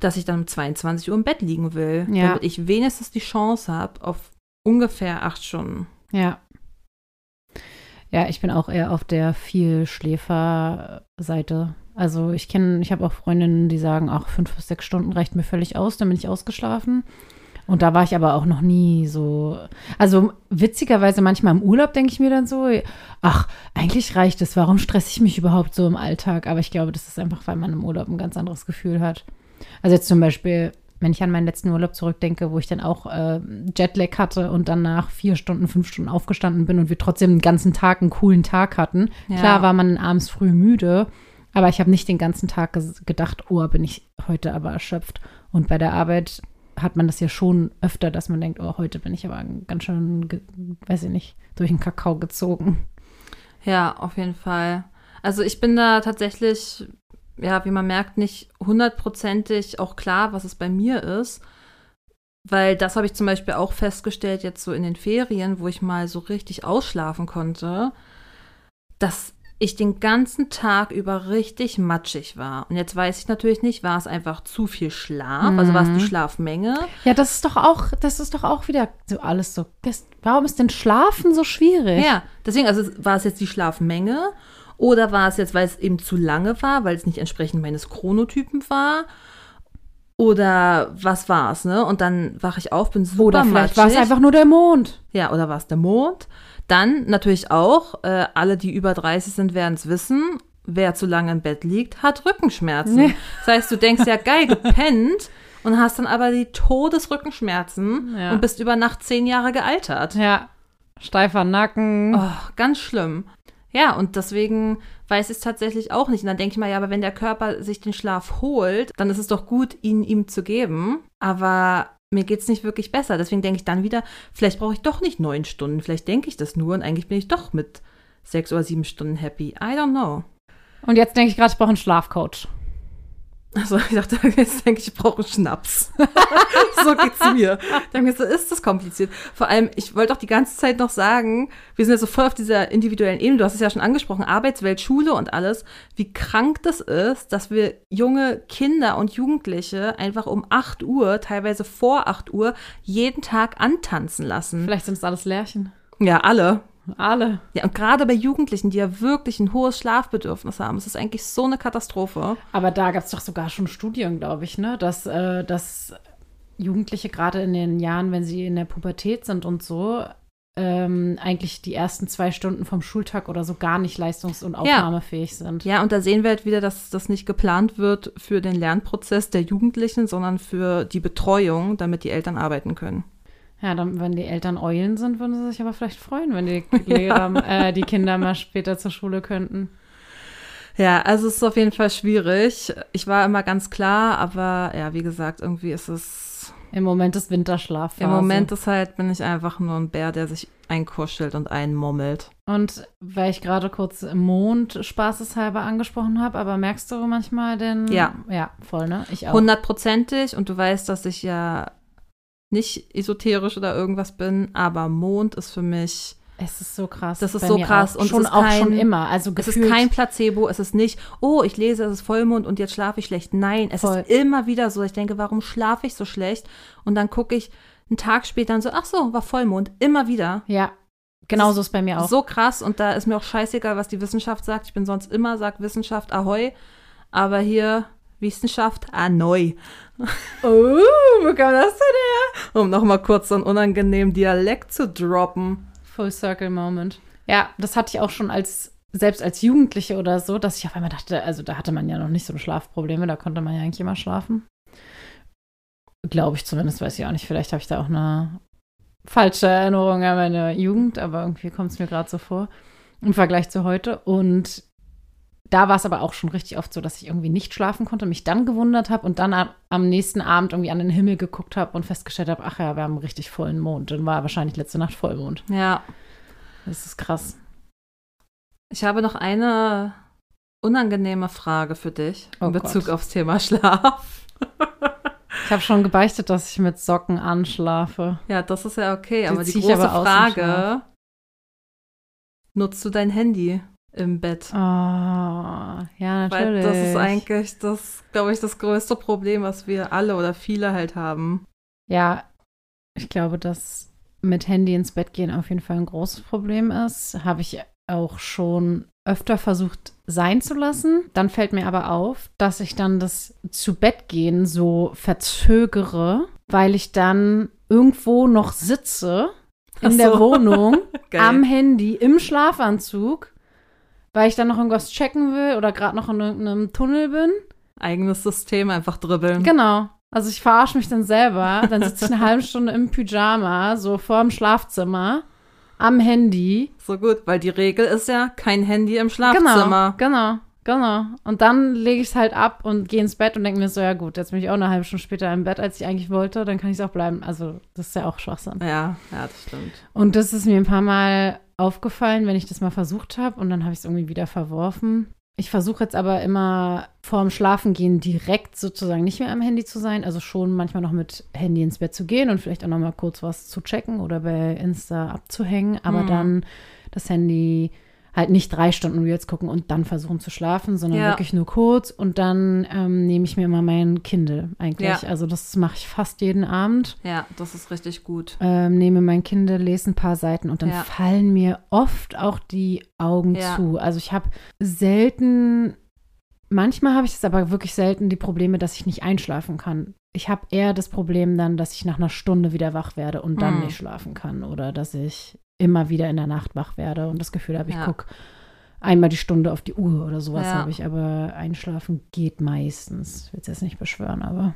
dass ich dann um 22 Uhr im Bett liegen will, Ja. damit ich wenigstens die Chance habe auf ungefähr acht Stunden. Ja. Ja, ich bin auch eher auf der Vielschläfer-Seite. Also ich kenne, ich habe auch Freundinnen, die sagen, ach, fünf bis sechs Stunden reicht mir völlig aus, dann bin ich ausgeschlafen. Und da war ich aber auch noch nie so. Also witzigerweise manchmal im Urlaub denke ich mir dann so, ach, eigentlich reicht es. Warum stresse ich mich überhaupt so im Alltag? Aber ich glaube, das ist einfach, weil man im Urlaub ein ganz anderes Gefühl hat. Also jetzt zum Beispiel, wenn ich an meinen letzten Urlaub zurückdenke, wo ich dann auch äh, Jetlag hatte und dann nach vier Stunden, fünf Stunden aufgestanden bin und wir trotzdem den ganzen Tag einen coolen Tag hatten. Ja. Klar war man abends früh müde, Aber ich habe nicht den ganzen Tag gedacht, oh, bin ich heute aber erschöpft. Und bei der Arbeit hat man das ja schon öfter, dass man denkt, oh, heute bin ich aber ganz schön, weiß ich nicht, durch den Kakao gezogen. Ja, auf jeden Fall. Also ich bin da tatsächlich, ja, wie man merkt, nicht hundertprozentig auch klar, was es bei mir ist. Weil das habe ich zum Beispiel auch festgestellt, jetzt so in den Ferien, wo ich mal so richtig ausschlafen konnte, dass ich den ganzen Tag über richtig matschig war. Und jetzt weiß ich natürlich nicht, war es einfach zu viel Schlaf, also war es die Mhm. Schlafmenge? Ja, das ist doch auch, das ist doch auch wieder so alles so. Das, warum ist denn Schlafen so schwierig? Ja, deswegen, also war es jetzt die Schlafmenge oder war es jetzt, weil es eben zu lange war, weil es nicht entsprechend meines Chronotypen war? Oder was war es, ne? Und dann wache ich auf, bin super Oder vielleicht war es einfach nur der Mond. Ja, oder war es der Mond? Dann natürlich auch, äh, alle, die über 30 sind, werden es wissen, wer zu lange im Bett liegt, hat Rückenschmerzen. Ja. Das heißt, du denkst ja, geil, gepennt und hast dann aber die Todesrückenschmerzen Ja. und bist über Nacht zehn Jahre gealtert. Ja. Steifer Nacken. Oh, ganz schlimm. Ja, und deswegen weiß ich es tatsächlich auch nicht. Und dann denke ich mal, ja, aber wenn der Körper sich den Schlaf holt, dann ist es doch gut, ihn ihm zu geben. Aber mir geht es nicht wirklich besser. Deswegen denke ich dann wieder, vielleicht brauche ich doch nicht neun Stunden. Vielleicht denke ich das nur und eigentlich bin ich doch mit sechs oder sieben Stunden happy. I don't know. Und jetzt denke ich gerade, ich brauche einen Schlafcoach. Also ich dachte, jetzt denke ich, ich brauche einen Schnaps. so geht's mir. Dann so, ist das kompliziert. Vor allem, ich wollte auch die ganze Zeit noch sagen, wir sind ja so voll auf dieser individuellen Ebene, du hast es ja schon angesprochen, Arbeitswelt, Schule und alles, wie krank das ist, dass wir junge Kinder und Jugendliche einfach um 8 Uhr, teilweise vor 8 Uhr, jeden Tag antanzen lassen. Vielleicht sind es alles Lärchen. Ja, alle. Alle. Ja, und gerade bei Jugendlichen, die ja wirklich ein hohes Schlafbedürfnis haben, ist es eigentlich so eine Katastrophe. Aber da gab es doch sogar schon Studien, glaube ich, ne? Dass, äh, dass Jugendliche gerade in den Jahren, wenn sie in der Pubertät sind und so, ähm, eigentlich die ersten zwei Stunden vom Schultag oder so gar nicht leistungs- und aufnahmefähig sind. Ja, und da sehen wir halt wieder, dass das nicht geplant wird für den Lernprozess der Jugendlichen, sondern für die Betreuung, damit die Eltern arbeiten können. Ja, dann, wenn die Eltern Eulen sind, würden sie sich aber vielleicht freuen, wenn die Lehrer, äh, die Kinder mal später zur Schule könnten. Ja, also es ist auf jeden Fall schwierig. Ich war immer ganz klar, aber ja, wie gesagt, irgendwie ist es. Im Moment ist Winterschlaf. Im Moment ist halt, bin ich einfach nur ein Bär, der sich einkuschelt und einmummelt. Und weil ich gerade kurz Mond spaßeshalber angesprochen habe, aber merkst du manchmal den. Ja. Ja, voll, ne? Ich auch. Hundertprozentig. Und du weißt, dass ich ja nicht esoterisch oder irgendwas bin, aber Mond ist für mich. Es ist so krass. Das ist so krass Auch. und es schon ist auch kein- schon immer. Also Es ist kein Placebo, es ist nicht, oh, ich lese, es ist Vollmond und jetzt schlafe ich schlecht. Nein, es Voll. ist immer wieder so. Ich denke, warum schlafe ich so schlecht? Und dann gucke ich einen Tag später und so, ach so, war Vollmond. Immer wieder. Ja, genauso ist bei mir auch. So krass und da ist mir auch scheißegal, was die Wissenschaft sagt. Ich bin sonst immer, sagt Wissenschaft Ahoi, aber hier Wissenschaft Anoi. Oh, wo kam das denn her? Um nochmal kurz so einen unangenehmen Dialekt zu droppen. Full Circle Moment. Ja, das hatte ich auch schon als, selbst als Jugendliche oder so, dass ich auf einmal dachte, also da hatte man ja noch nicht so Schlafprobleme, da konnte man ja eigentlich immer schlafen. Glaube ich zumindest, weiß ich auch nicht. Vielleicht habe ich da auch eine falsche Erinnerung an meine Jugend, aber irgendwie kommt es mir gerade so vor im Vergleich zu heute. Und da war es aber auch schon richtig oft so, dass ich irgendwie nicht schlafen konnte, mich dann gewundert habe und dann am, nächsten Abend irgendwie an den Himmel geguckt habe und festgestellt habe, ach ja, wir haben richtig vollen Mond. Dann war wahrscheinlich letzte Nacht Vollmond. Ja, Das ist krass. ich habe noch eine unangenehme Frage für dich Oh in Bezug Gott. aufs Thema Schlaf. Ich habe schon gebeichtet, dass ich mit Socken anschlafe. Ja, das ist ja okay, Die aber die große aber Frage, nutzt du dein Handy im Bett? Oh, ja, Weil natürlich. das ist eigentlich das, glaube ich, das größte Problem, was wir alle oder viele halt haben. Ja, ich glaube, dass mit Handy ins Bett gehen auf jeden Fall ein großes Problem ist. Habe ich auch schon öfter versucht sein zu lassen. Dann fällt mir aber auf, dass ich dann das zu Bett gehen so verzögere, weil ich dann irgendwo noch sitze in Ach der so. Wohnung am Handy im Schlafanzug, weil ich dann noch irgendwas checken will oder gerade noch in irgendeinem Tunnel bin. Eigenes System einfach dribbeln. Genau. Also ich verarsche mich dann selber. Dann sitze ich eine halbe Stunde im Pyjama, so vorm Schlafzimmer, am Handy. So gut, weil die Regel ist ja kein Handy im Schlafzimmer. Genau, genau. Genau. Und dann lege ich es halt ab und gehe ins Bett und denke mir so, ja gut, jetzt bin ich auch eine halbe Stunde später im Bett, als ich eigentlich wollte, dann kann ich es auch bleiben. Also das ist ja auch Schwachsinn. Ja, ja, das stimmt. Und das ist mir ein paar Mal aufgefallen, wenn ich das mal versucht habe und dann habe ich es irgendwie wieder verworfen. Ich versuche jetzt aber immer vorm Schlafengehen direkt sozusagen nicht mehr am Handy zu sein. Also schon manchmal noch mit Handy ins Bett zu gehen und vielleicht auch noch mal kurz was zu checken oder bei Insta abzuhängen. Aber Mhm. dann das Handy halt nicht drei Stunden Reels gucken und dann versuchen zu schlafen, sondern Ja. wirklich nur kurz. Und dann ähm, nehme ich mir immer mein Kindle eigentlich. Ja. Also das mache ich fast jeden Abend. Ja, das ist richtig gut. Ähm, nehme mein Kindle, lese ein paar Seiten und dann Ja. fallen mir oft auch die Augen zu. Also ich habe selten, manchmal habe ich es aber wirklich selten die Probleme, dass ich nicht einschlafen kann. Ich habe eher das Problem dann, dass ich nach einer Stunde wieder wach werde und dann Mhm. nicht schlafen kann oder dass ich immer wieder in der Nacht wach werde und das Gefühl habe, ich Ja. gucke einmal die Stunde auf die Uhr oder sowas Ja. habe ich, aber einschlafen geht meistens. Ich will es jetzt nicht beschwören, aber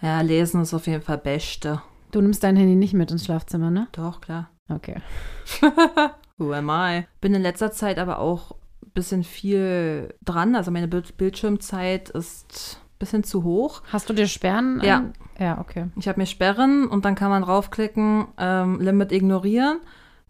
Ja, lesen ist auf jeden Fall Beste. du nimmst dein Handy nicht mit ins Schlafzimmer, ne? Doch, klar. Okay. Who am I? Bin in letzter Zeit aber auch ein bisschen viel dran. Also meine Bild Bildschirmzeit ist ein bisschen zu hoch. Hast du dir Sperren? Ja. an- Ja, okay. Ich habe mir Sperren und dann kann man draufklicken, ähm, Limit ignorieren.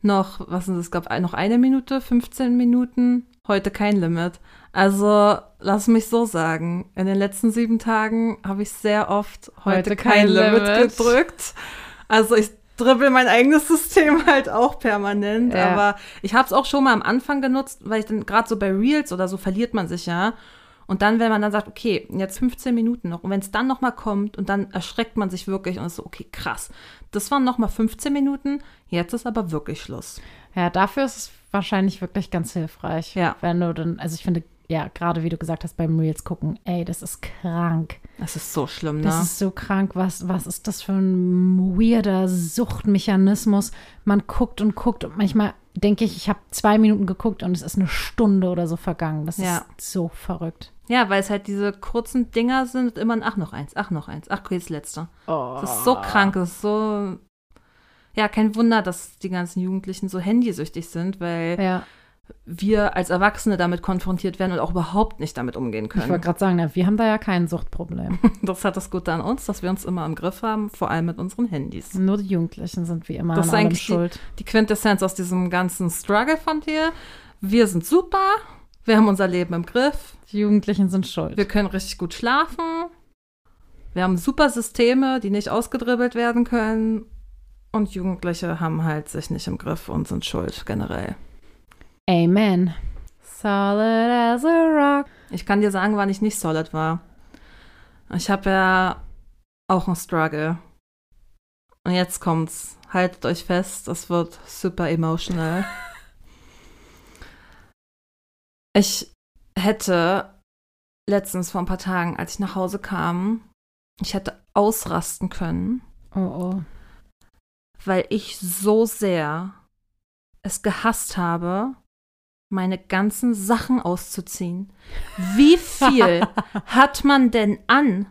Noch, was ist das, gab noch eine Minute, 15 Minuten. Heute kein Limit. Also, lass mich so sagen. In den letzten sieben Tagen habe ich sehr oft heute, Heute kein, kein Limit, Limit. gedrückt. Also, ich dribbel mein eigenes System halt auch permanent. Ja. Aber ich habe es auch schon mal am Anfang genutzt, weil ich dann gerade so bei Reels oder so verliert man sich ja. Und dann, wenn man dann sagt, okay, jetzt 15 Minuten noch, und wenn es dann noch mal kommt und dann erschreckt man sich wirklich und ist so, okay, krass, das waren noch mal 15 Minuten, jetzt ist aber wirklich Schluss. Ja, dafür ist es wahrscheinlich wirklich ganz hilfreich. Ja. Wenn du dann, also ich finde, ja, gerade wie du gesagt hast, beim Reels gucken, ey, das ist krank. Das ist so schlimm, ne? Das ist so krank. Was, was ist das für ein weirder Suchtmechanismus? Man guckt und guckt und manchmal denke ich, ich habe zwei Minuten geguckt und es ist eine Stunde oder so vergangen. Das Ja. ist so verrückt. Ja, weil es halt diese kurzen Dinger sind, immer ein, ach, noch eins, ach, noch eins, ach, okay, das letzte. Oh. Das ist so krank, das ist so, ja, kein Wunder, dass die ganzen Jugendlichen so handysüchtig sind, weil Ja, wir als Erwachsene damit konfrontiert werden und auch überhaupt nicht damit umgehen ich wollte können. gerade sagen, na, wir haben da ja kein Suchtproblem. Das hat das Gute an uns, dass wir uns immer im Griff haben, vor allem mit unseren Handys. Nur die Jugendlichen sind wie immer Das an ist allem eigentlich die- schuld. Die Quintessenz aus diesem ganzen Struggle von dir. Wir sind super, wir haben unser Leben im Griff, Die Jugendlichen sind schuld. wir können richtig gut schlafen, wir haben super Systeme, die nicht ausgedribbelt werden können. Und Jugendliche haben halt sich nicht im Griff und sind schuld generell. Amen. Solid as a rock. Ich kann dir sagen, wann ich nicht solid war. Ich habe ja auch einen Struggle. Und jetzt kommt's. Haltet euch fest, es wird super emotional. Ich hätte letztens vor ein paar Tagen, als ich nach Hause kam, ich hätte ausrasten können, Oh, oh. weil ich so sehr es gehasst habe, meine ganzen Sachen auszuziehen. Wie viel hat man denn an?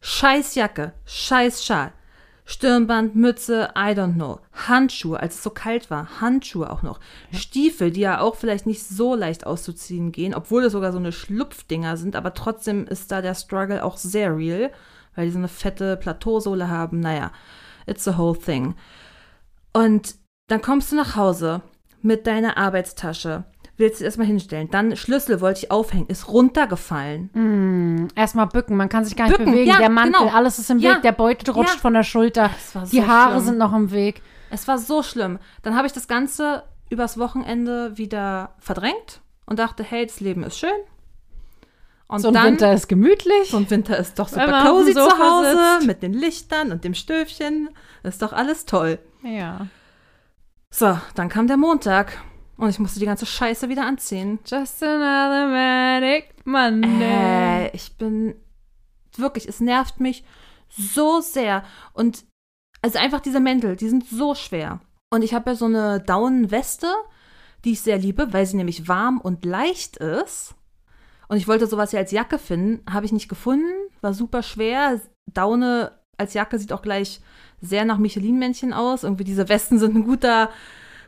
Scheißjacke, Scheißschal, Stirnband, Mütze, I don't know, Handschuhe, als es so kalt war, Handschuhe auch noch, Stiefel, die ja auch vielleicht nicht so leicht auszuziehen gehen, obwohl es sogar so eine Schlupfdinger sind, aber trotzdem ist da der Struggle auch sehr real, weil die so eine fette Plateausohle haben. Naja, it's a whole thing. Und dann kommst du nach Hause mit deiner Arbeitstasche, willst du erstmal hinstellen, dann Schlüssel wollte ich aufhängen, ist runtergefallen. Mm, Erstmal bücken, man kann sich gar nicht Bücken, bewegen. ja, der Mantel, genau. alles ist im Ja, Weg, der Beutel rutscht ja. von der Schulter, war die so Haare schlimm. sind noch im Weg. Es war so schlimm. Dann habe ich das Ganze übers Wochenende wieder verdrängt und dachte, hey, das Leben ist schön. Und so ein dann, Winter ist gemütlich. so ein Winter ist doch super cozy zu Hause sitzt. mit den Lichtern und dem Stöfchen. Ist doch alles toll. ja. So, dann kam der Montag und ich musste die ganze Scheiße wieder anziehen. Just another manic Monday. Äh, ich bin wirklich, es nervt mich so sehr. Und also einfach diese Mäntel, die sind so schwer. Und ich habe ja so eine Daunenweste, die ich sehr liebe, weil sie nämlich warm und leicht ist. Und ich wollte sowas ja als Jacke finden, habe ich nicht gefunden, war super schwer. Daune als Jacke sieht auch gleich sehr nach Michelin-Männchen aus. Irgendwie diese Westen sind ein guter,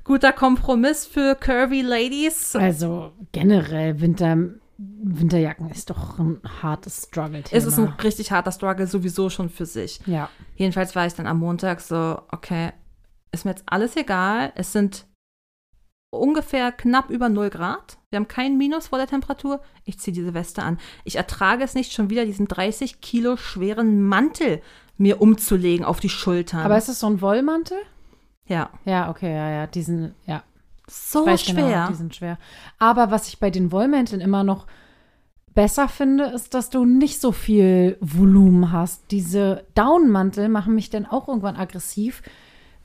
guter Kompromiss für curvy Ladies. Also generell Winter Winterjacken ist doch ein hartes Struggle-Thema. Es ist ein richtig harter Struggle sowieso schon für sich. ja. Jedenfalls war ich dann am Montag so, okay, ist mir jetzt alles egal. Es sind ungefähr knapp über 0 Grad. Wir haben keinen Minus vor der Temperatur. Ich ziehe diese Weste an. Ich ertrage es nicht, schon wieder diesen 30 Kilo schweren Mantel mir umzulegen auf die Schultern. Aber ist es so ein Wollmantel? Ja, Ja, okay, ja, ja. Diesen, ja. so weiß schwer. Genau, die sind schwer. Aber was ich bei den Wollmänteln immer noch besser finde, ist, dass du nicht so viel Volumen hast. Diese Downmantel machen mich dann auch irgendwann aggressiv,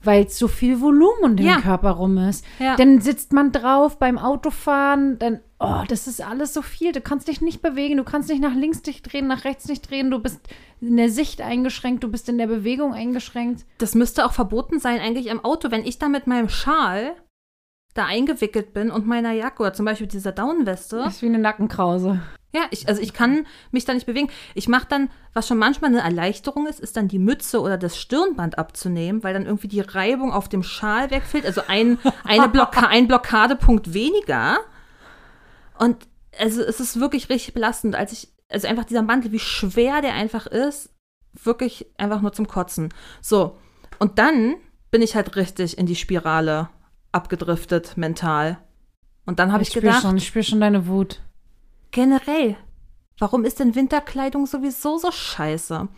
weil so viel Volumen um den Ja. Körper rum ist. Ja. Dann sitzt man drauf beim Autofahren, dann, oh, das ist alles so viel. Du kannst dich nicht bewegen, du kannst nicht nach links dich drehen, nach rechts nicht drehen, du bist in der Sicht eingeschränkt, du bist in der Bewegung eingeschränkt. Das müsste auch verboten sein, eigentlich im Auto, wenn ich da mit meinem Schal da eingewickelt bin und meiner Jacke oder zum Beispiel dieser Daunenweste. Das ist wie eine Nackenkrause. Ja, ich, also ich kann mich da nicht bewegen. Ich mache dann, was schon manchmal eine Erleichterung ist, ist dann die Mütze oder das Stirnband abzunehmen, weil dann irgendwie die Reibung auf dem Schal wegfällt. Also ein, eine Blocka ein Blockadepunkt weniger. Und also es ist wirklich richtig belastend, als ich, also einfach dieser Mantel, wie schwer der einfach ist, wirklich einfach nur zum Kotzen. So, und dann bin ich halt richtig in die Spirale abgedriftet mental. Und dann habe ich, spür gedacht, schon, ich spüre schon deine Wut. generell, warum ist denn Winterkleidung sowieso so scheiße?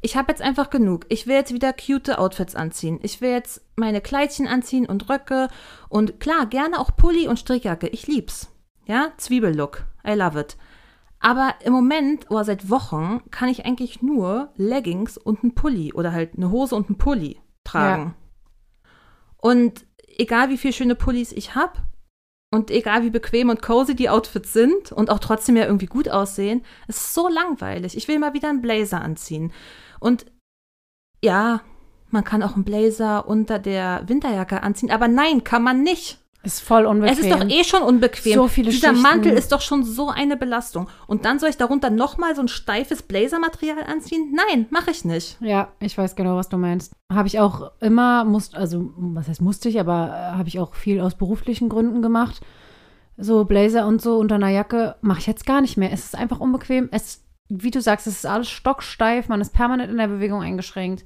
Ich habe jetzt einfach genug. Ich will jetzt wieder cute Outfits anziehen. Ich will jetzt meine Kleidchen anziehen und Röcke und klar, gerne auch Pulli und Strickjacke. Ich lieb's. Ja, Zwiebellook. I love it. Aber im Moment oder seit Wochen kann ich eigentlich nur Leggings und einen Pulli oder halt eine Hose und einen Pulli tragen. Und egal wie viele schöne Pullis ich habe und egal wie bequem und cozy die Outfits sind und auch trotzdem ja irgendwie gut aussehen, es ist so langweilig. Ich will mal wieder einen Blazer anziehen. Und ja, man kann auch einen Blazer unter der Winterjacke anziehen, aber nein, kann man nicht. Ist voll unbequem. Es ist doch eh schon unbequem. So viele Dieser Schichten. Mantel ist doch schon so eine Belastung. Und dann soll ich darunter nochmal so ein steifes Blazermaterial anziehen? Nein, mache ich nicht. Ja, ich weiß genau, was du meinst. Habe ich auch immer, muss, also was heißt musste ich, aber äh, habe ich auch viel aus beruflichen Gründen gemacht. So Blazer und so unter einer Jacke mache ich jetzt gar nicht mehr. Es ist einfach unbequem. Es, wie du sagst, es ist alles stocksteif, man ist permanent in der Bewegung eingeschränkt.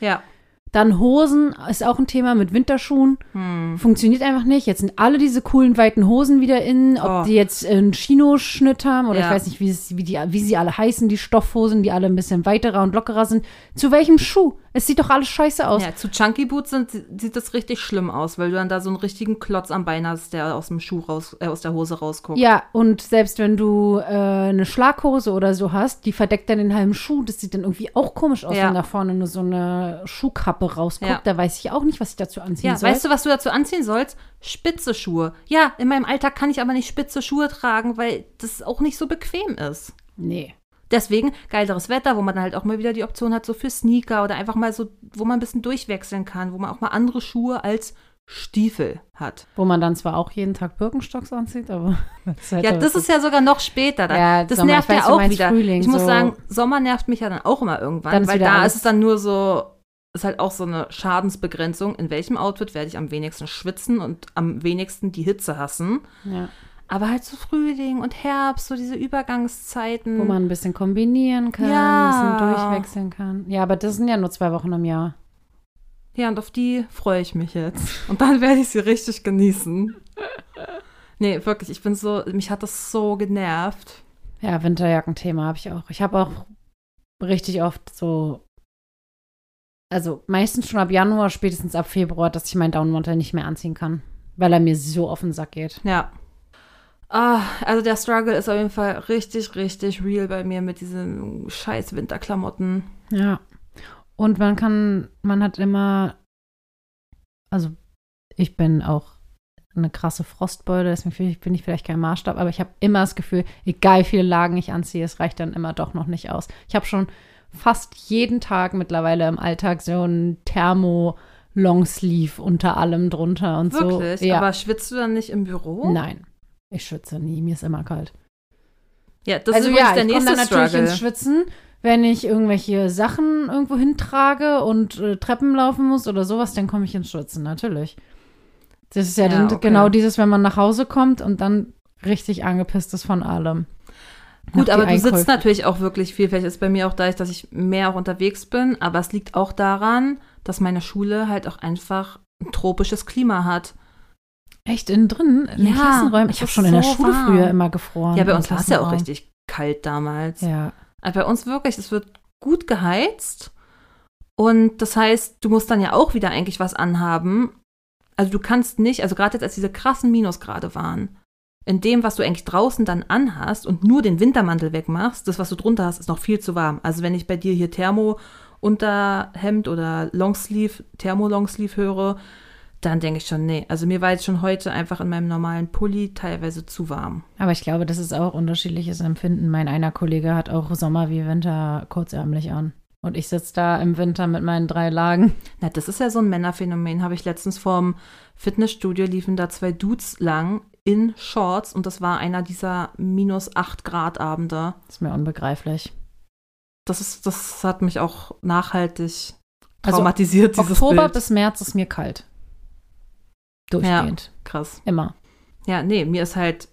Ja. Dann Hosen ist auch ein Thema mit Winterschuhen. Hm. Funktioniert einfach nicht. Jetzt sind alle diese coolen weiten Hosen wieder in. Ob Oh. die jetzt einen Chino-Schnitt haben oder Ja. ich weiß nicht, wie, es, wie, die, wie sie alle heißen, die Stoffhosen, die alle ein bisschen weiterer und lockerer sind. Zu welchem Schuh? Es sieht doch alles scheiße aus. Ja, zu Chunky Boots sind, sieht das richtig schlimm aus, weil du dann da so einen richtigen Klotz am Bein hast, der aus dem Schuh raus, äh, aus der Hose rausguckt. Ja, und selbst wenn du äh, eine Schlaghose oder so hast, die verdeckt dann den halben Schuh, das sieht dann irgendwie auch komisch aus, Ja. wenn da vorne nur so eine Schuhkappe rausguckt. Ja. Da weiß ich auch nicht, was ich dazu anziehen Ja, soll. weißt du, was du dazu anziehen sollst? Spitze Schuhe. Ja, in meinem Alltag kann ich aber nicht spitze Schuhe tragen, weil das auch nicht so bequem ist. Nee. Deswegen geileres Wetter, wo man dann halt auch mal wieder die Option hat, so für Sneaker oder einfach mal so, wo man ein bisschen durchwechseln kann, wo man auch mal andere Schuhe als Stiefel hat. Wo man dann zwar auch jeden Tag Birkenstocks anzieht, aber. Das ist halt Ja, das ist ja sogar noch später. Dann. Ja, das Sommer, nervt weiß, ja auch wieder. Frühling, ich muss so- sagen, Sommer nervt mich ja dann auch immer irgendwann, weil da alles- ist es dann nur so, ist halt auch so eine Schadensbegrenzung. In welchem Outfit werde ich am wenigsten schwitzen und am wenigsten die Hitze hassen? ja. Aber halt so Frühling und Herbst, so diese Übergangszeiten. Wo man ein bisschen kombinieren kann, Ja. ein bisschen durchwechseln kann. Ja, aber das sind ja nur zwei Wochen im Jahr. Ja, und auf die freue ich mich jetzt. Und dann werde ich sie richtig genießen. Nee, wirklich, ich bin so, mich hat das so genervt. Ja, Winterjackenthema habe ich auch. Ich habe auch richtig oft so, also meistens schon ab Januar, spätestens ab Februar, dass ich meinen Downmantel nicht mehr anziehen kann, weil er mir so auf den Sack geht. Ja. Ah, also der Struggle ist auf jeden Fall richtig, richtig real bei mir mit diesen scheiß Winterklamotten. Ja. Und man kann, man hat immer, also ich bin auch eine krasse Frostbeule, deswegen bin ich vielleicht kein Maßstab, aber ich habe immer das Gefühl, egal wie viele Lagen ich anziehe, es reicht dann immer doch noch nicht aus. Ich habe schon fast jeden Tag mittlerweile im Alltag so ein Thermo Longsleeve unter allem drunter und Wirklich? so. Ja. Aber schwitzt du dann nicht im Büro? Nein, ich schwitze nie, mir ist immer kalt. Ja, das also ist ja, der ich komme nächste dann natürlich Struggle. ins Schwitzen, wenn ich irgendwelche Sachen irgendwo hintrage und äh, Treppen laufen muss oder sowas, dann komme ich ins Schwitzen, natürlich. Das ist ja, Ja, dann okay. genau dieses, wenn man nach Hause kommt und dann richtig angepisst ist von allem. Gut, aber du sitzt natürlich auch wirklich viel. Vielleicht ist bei mir auch dadurch, dass ich mehr auch unterwegs bin. Aber es liegt auch daran, dass meine Schule halt auch einfach ein tropisches Klima hat. Echt innen drin, in den Ja, Klassenräumen. Ich habe schon in der so Schule warm. früher immer gefroren. Ja, bei uns war es ja auch richtig kalt damals. Ja. Also bei uns wirklich, es wird gut geheizt. Und das heißt, du musst dann ja auch wieder eigentlich was anhaben. Also du kannst nicht, also gerade jetzt als diese krassen Minusgrade waren, in dem, was du eigentlich draußen dann anhast und nur den Wintermantel wegmachst, das, was du drunter hast, ist noch viel zu warm. Also wenn ich bei dir hier Thermo Unterhemd oder Longsleeve, Thermo Longsleeve höre, dann denke ich schon, nee. Also mir war jetzt schon heute einfach in meinem normalen Pulli teilweise zu warm. Aber ich glaube, das ist auch unterschiedliches Empfinden. Mein einer Kollege hat auch Sommer wie Winter kurzärmlich an. Und ich sitze da im Winter mit meinen drei Lagen. Na, das ist ja so ein Männerphänomen. Habe ich letztens vorm Fitnessstudio liefen da zwei Dudes lang in Shorts und das war einer dieser minus 8 Grad Abende. Ist mir unbegreiflich. Das ist, das hat mich auch nachhaltig Also traumatisiert, dieses Oktober Bild. bis März ist mir kalt. Durchgehend. Krass. Immer. Ja, nee, mir ist halt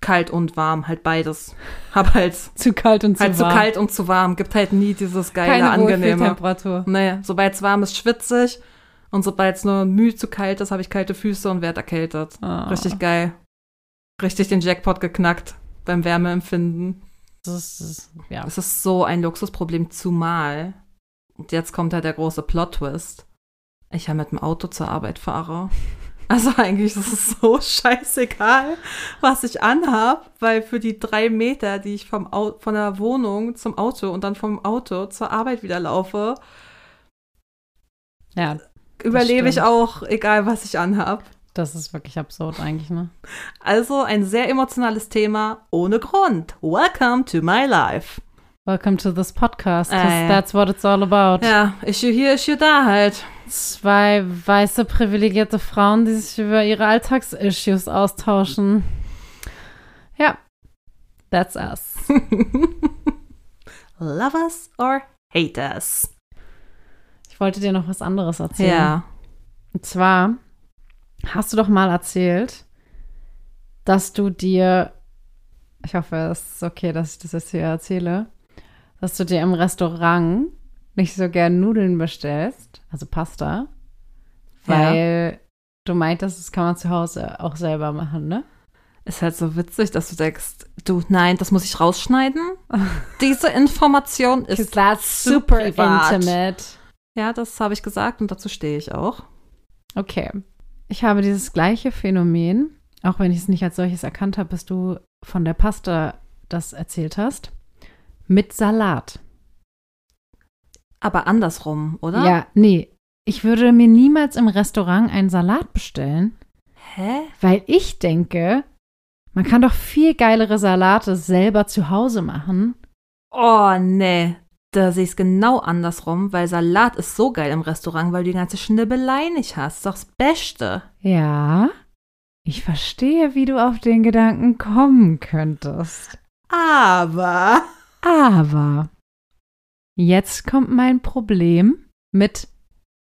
kalt und warm, halt beides. Hab halt, Zu kalt und zu halt zu warm. kalt und zu warm. Gibt halt nie dieses geile, Keine angenehme. Wohlfühltemperatur. Nee, sobald es warm ist, schwitzig. Und sobald es nur müh zu kalt ist, habe ich kalte Füße und werde erkältet. Ah. Richtig geil. Richtig den Jackpot geknackt beim Wärmeempfinden. Das ist, ja. Es ist so ein Luxusproblem, zumal. Und jetzt kommt halt der große Plot-Twist. Ich ja mit dem Auto zur Arbeit fahre. Also eigentlich ist es so scheißegal, was ich anhab, weil für die drei Meter, die ich vom Au von der Wohnung zum Auto und dann vom Auto zur Arbeit wieder laufe, Ja, überlebe ich auch, egal was ich anhab. das ist wirklich absurd eigentlich, ne? Also ein sehr emotionales Thema ohne Grund. Welcome to my life. Welcome to this podcast, 'cause Ah, ja. that's what it's all about. Ja, Issue hier, Issue da halt. Zwei weiße, privilegierte Frauen, die sich über ihre Alltagsissues austauschen. Ja, that's us. Love us or hate us. Ich wollte dir noch was anderes erzählen. Ja. Und zwar hast du doch mal erzählt, dass du dir, ich hoffe, es ist okay, dass ich das jetzt hier erzähle, dass du dir im Restaurant nicht so gern Nudeln bestellst, also Pasta, weil du meintest, das kann man zu Hause auch selber machen, ne? Ist halt so witzig, dass du denkst, du, nein, das muss ich rausschneiden. Diese Information ist super privat. intimate. Ja, das habe ich gesagt und dazu stehe ich auch. Okay. Ich habe dieses gleiche Phänomen, auch wenn ich es nicht als solches erkannt habe, bis du von der Pasta das erzählt hast, mit Salat. Aber andersrum, oder? Ja, nee. Ich würde mir niemals im Restaurant einen Salat bestellen, Hä? weil ich denke, man kann doch viel geilere Salate selber zu Hause machen. Oh, nee. Da sehe ich es genau andersrum, weil Salat ist so geil im Restaurant, weil du die ganze Schnibbelei nicht hast. Ist doch das Beste. Ja, ich verstehe, wie du auf den Gedanken kommen könntest. Aber. Aber jetzt kommt mein Problem mit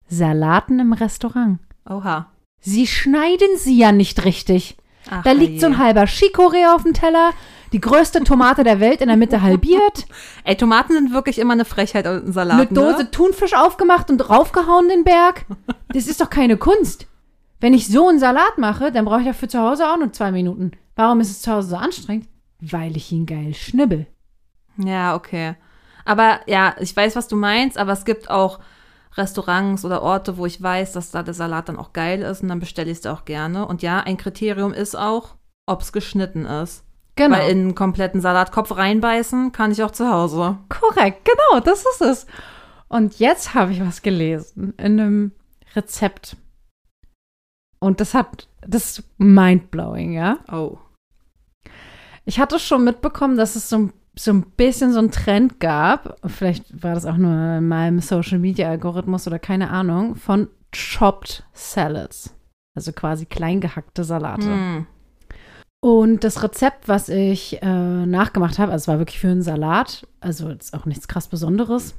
Salaten im Restaurant. Oha. Sie schneiden sie ja nicht richtig. Ach, Da liegt so ein halber Chicorée auf dem Teller, die größte Tomate der Welt in der Mitte halbiert, Ey, Tomaten sind wirklich immer eine Frechheit und ein Salat. eine Dose Ne? Thunfisch aufgemacht und raufgehauen den Berg. Das ist doch keine Kunst. Wenn ich so einen Salat mache, dann brauche ich dafür zu Hause auch nur zwei Minuten. Warum ist es zu Hause so anstrengend? Weil ich ihn geil schnibbel. Ja, okay. Aber ja, ich weiß, was du meinst, aber es gibt auch Restaurants oder Orte, wo ich weiß, dass da der Salat dann auch geil ist und dann bestelle ich es da auch gerne. Und ja, ein Kriterium ist auch, ob es geschnitten ist. Genau. Weil in einen kompletten Salatkopf reinbeißen kann ich auch zu Hause. Korrekt, genau, das ist es. Und jetzt habe ich was gelesen in einem Rezept. Und das hat, das ist mindblowing, ja. Oh. Ich hatte schon mitbekommen, dass es so, ein- so ein bisschen so einen Trend gab. Vielleicht war das auch nur in meinem Social Media Algorithmus oder keine Ahnung, von Chopped Salads. Also quasi kleingehackte Salate. Hm. Und das Rezept, was ich äh, nachgemacht habe, also es war wirklich für einen Salat, also ist auch nichts krass Besonderes.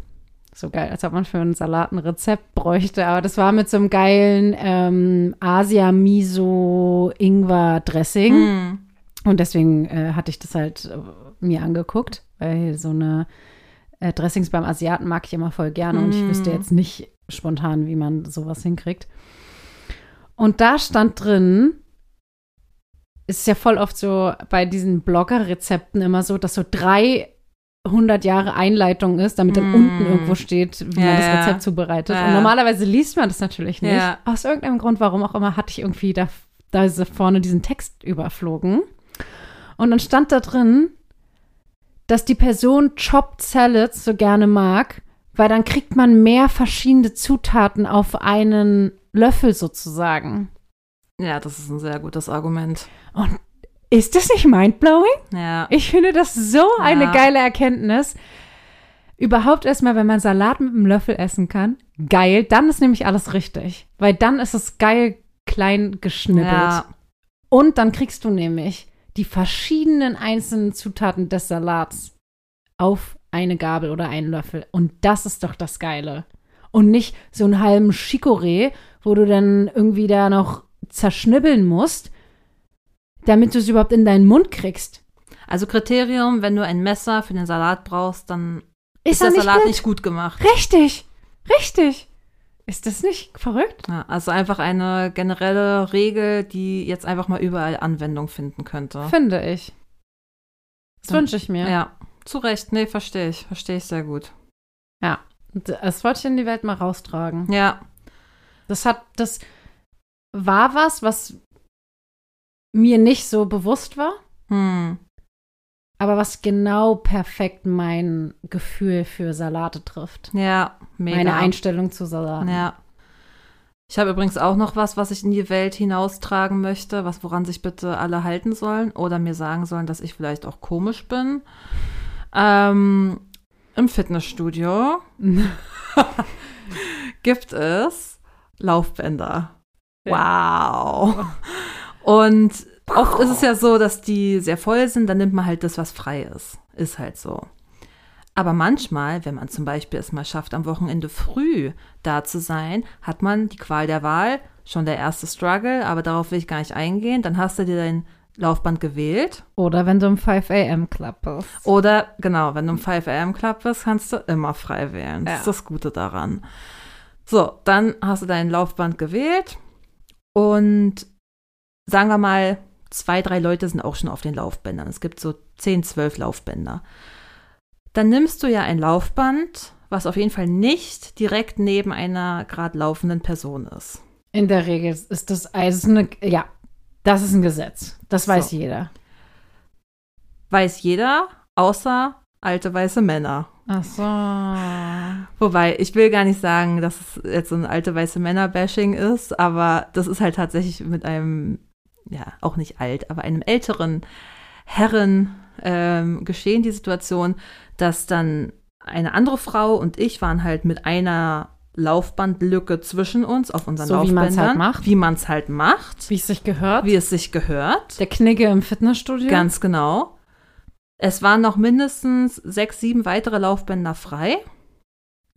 So geil, als ob man für einen Salat ein Rezept bräuchte, aber das war mit so einem geilen ähm, Asia-Miso-Ingwer-Dressing. Hm. Und deswegen äh, hatte ich das halt äh, mir angeguckt, weil so eine äh, Dressings beim Asiaten mag ich immer voll gerne und ich Mm. wüsste jetzt nicht spontan, wie man sowas hinkriegt. Und da stand drin, ist ja voll oft so bei diesen Blogger-Rezepten immer so, dass so 300 Jahre Einleitung ist, damit dann Mm. unten irgendwo steht, wie Ja, man das. Rezept zubereitet. Ja. Und normalerweise liest man das natürlich nicht. Ja. Aus irgendeinem Grund, warum auch immer, hatte ich irgendwie da, da vorne diesen Text überflogen. Und dann stand da drin, dass die Person Chopped Salads so gerne mag, weil dann kriegt man mehr verschiedene Zutaten auf einen Löffel sozusagen. Ja, das ist ein sehr gutes Argument. Ist das nicht mindblowing? Ja. Ich finde das so eine Ja. geile Erkenntnis. Überhaupt erstmal, wenn man Salat mit einem Löffel essen kann, geil, dann ist nämlich alles richtig. Weil dann ist es geil klein geschnippelt. Ja. Und dann kriegst du nämlich die verschiedenen einzelnen Zutaten des Salats auf eine Gabel oder einen Löffel. Und das ist doch das Geile. Und nicht so einen halben Chicorée, wo du dann irgendwie da noch zerschnibbeln musst, damit du es überhaupt in deinen Mund kriegst. Also Kriterium, wenn du ein Messer für den Salat brauchst, dann Ist, ist, er der nicht Salat gut? nicht gut gemacht. Richtig, richtig. Ist das nicht verrückt? Ja, also einfach eine generelle Regel, die jetzt einfach mal überall Anwendung finden könnte. Finde ich. Das Ja. wünsche ich mir. Ja, zu Recht. Nee, verstehe ich. Verstehe ich sehr gut. Und Das wollte ich in die Welt mal raustragen. Ja, Das hat, das war was, was mir nicht so bewusst war, hm. aber was genau perfekt mein Gefühl für Salate trifft. ja, mega. Meine Einstellung zu Salaten. Ja. Ich habe übrigens auch noch was, was ich in die Welt hinaustragen möchte, was woran sich bitte alle halten sollen oder mir sagen sollen, dass ich vielleicht auch komisch bin. Ähm, Im Fitnessstudio gibt es Laufbänder. Wow. Und oft ist es ja so, dass die sehr voll sind, dann nimmt man halt das, was frei ist. Ist halt so. Aber manchmal, wenn man zum Beispiel es mal schafft, am Wochenende früh da zu sein, hat man die Qual der Wahl, schon der erste Struggle, aber darauf will ich gar nicht eingehen. Dann hast du dir dein Laufband gewählt. Oder wenn du im 5 a.m. Club bist. Oder, genau, wenn du im 5 am Club bist, kannst du immer frei wählen. Das Ja. ist das Gute daran. So, dann hast du dein Laufband gewählt und sagen wir mal, zwei, drei Leute sind auch schon auf den Laufbändern. Es gibt so 10, 12 Laufbänder. Dann nimmst du ja ein Laufband, was auf jeden Fall nicht direkt neben einer gerade laufenden Person ist. In der Regel ist das also eine, ja, das ist ein Gesetz. Das weiß So. jeder. Weiß jeder, außer alte weiße Männer. Ach so. Wobei, ich will gar nicht sagen, dass es jetzt so ein alte weiße Männer-Bashing ist, aber das ist halt tatsächlich mit einem, ja, auch nicht alt, aber einem älteren Herren ähm, geschehen, die Situation, dass dann eine andere Frau und ich waren halt mit einer Laufbandlücke zwischen uns auf unseren So wie man's Laufbändern. halt macht. Wie man es halt macht. Wie es sich gehört. Wie es sich gehört. der Knigge im Fitnessstudio. Ganz genau. Es waren noch mindestens sechs, sieben weitere Laufbänder frei.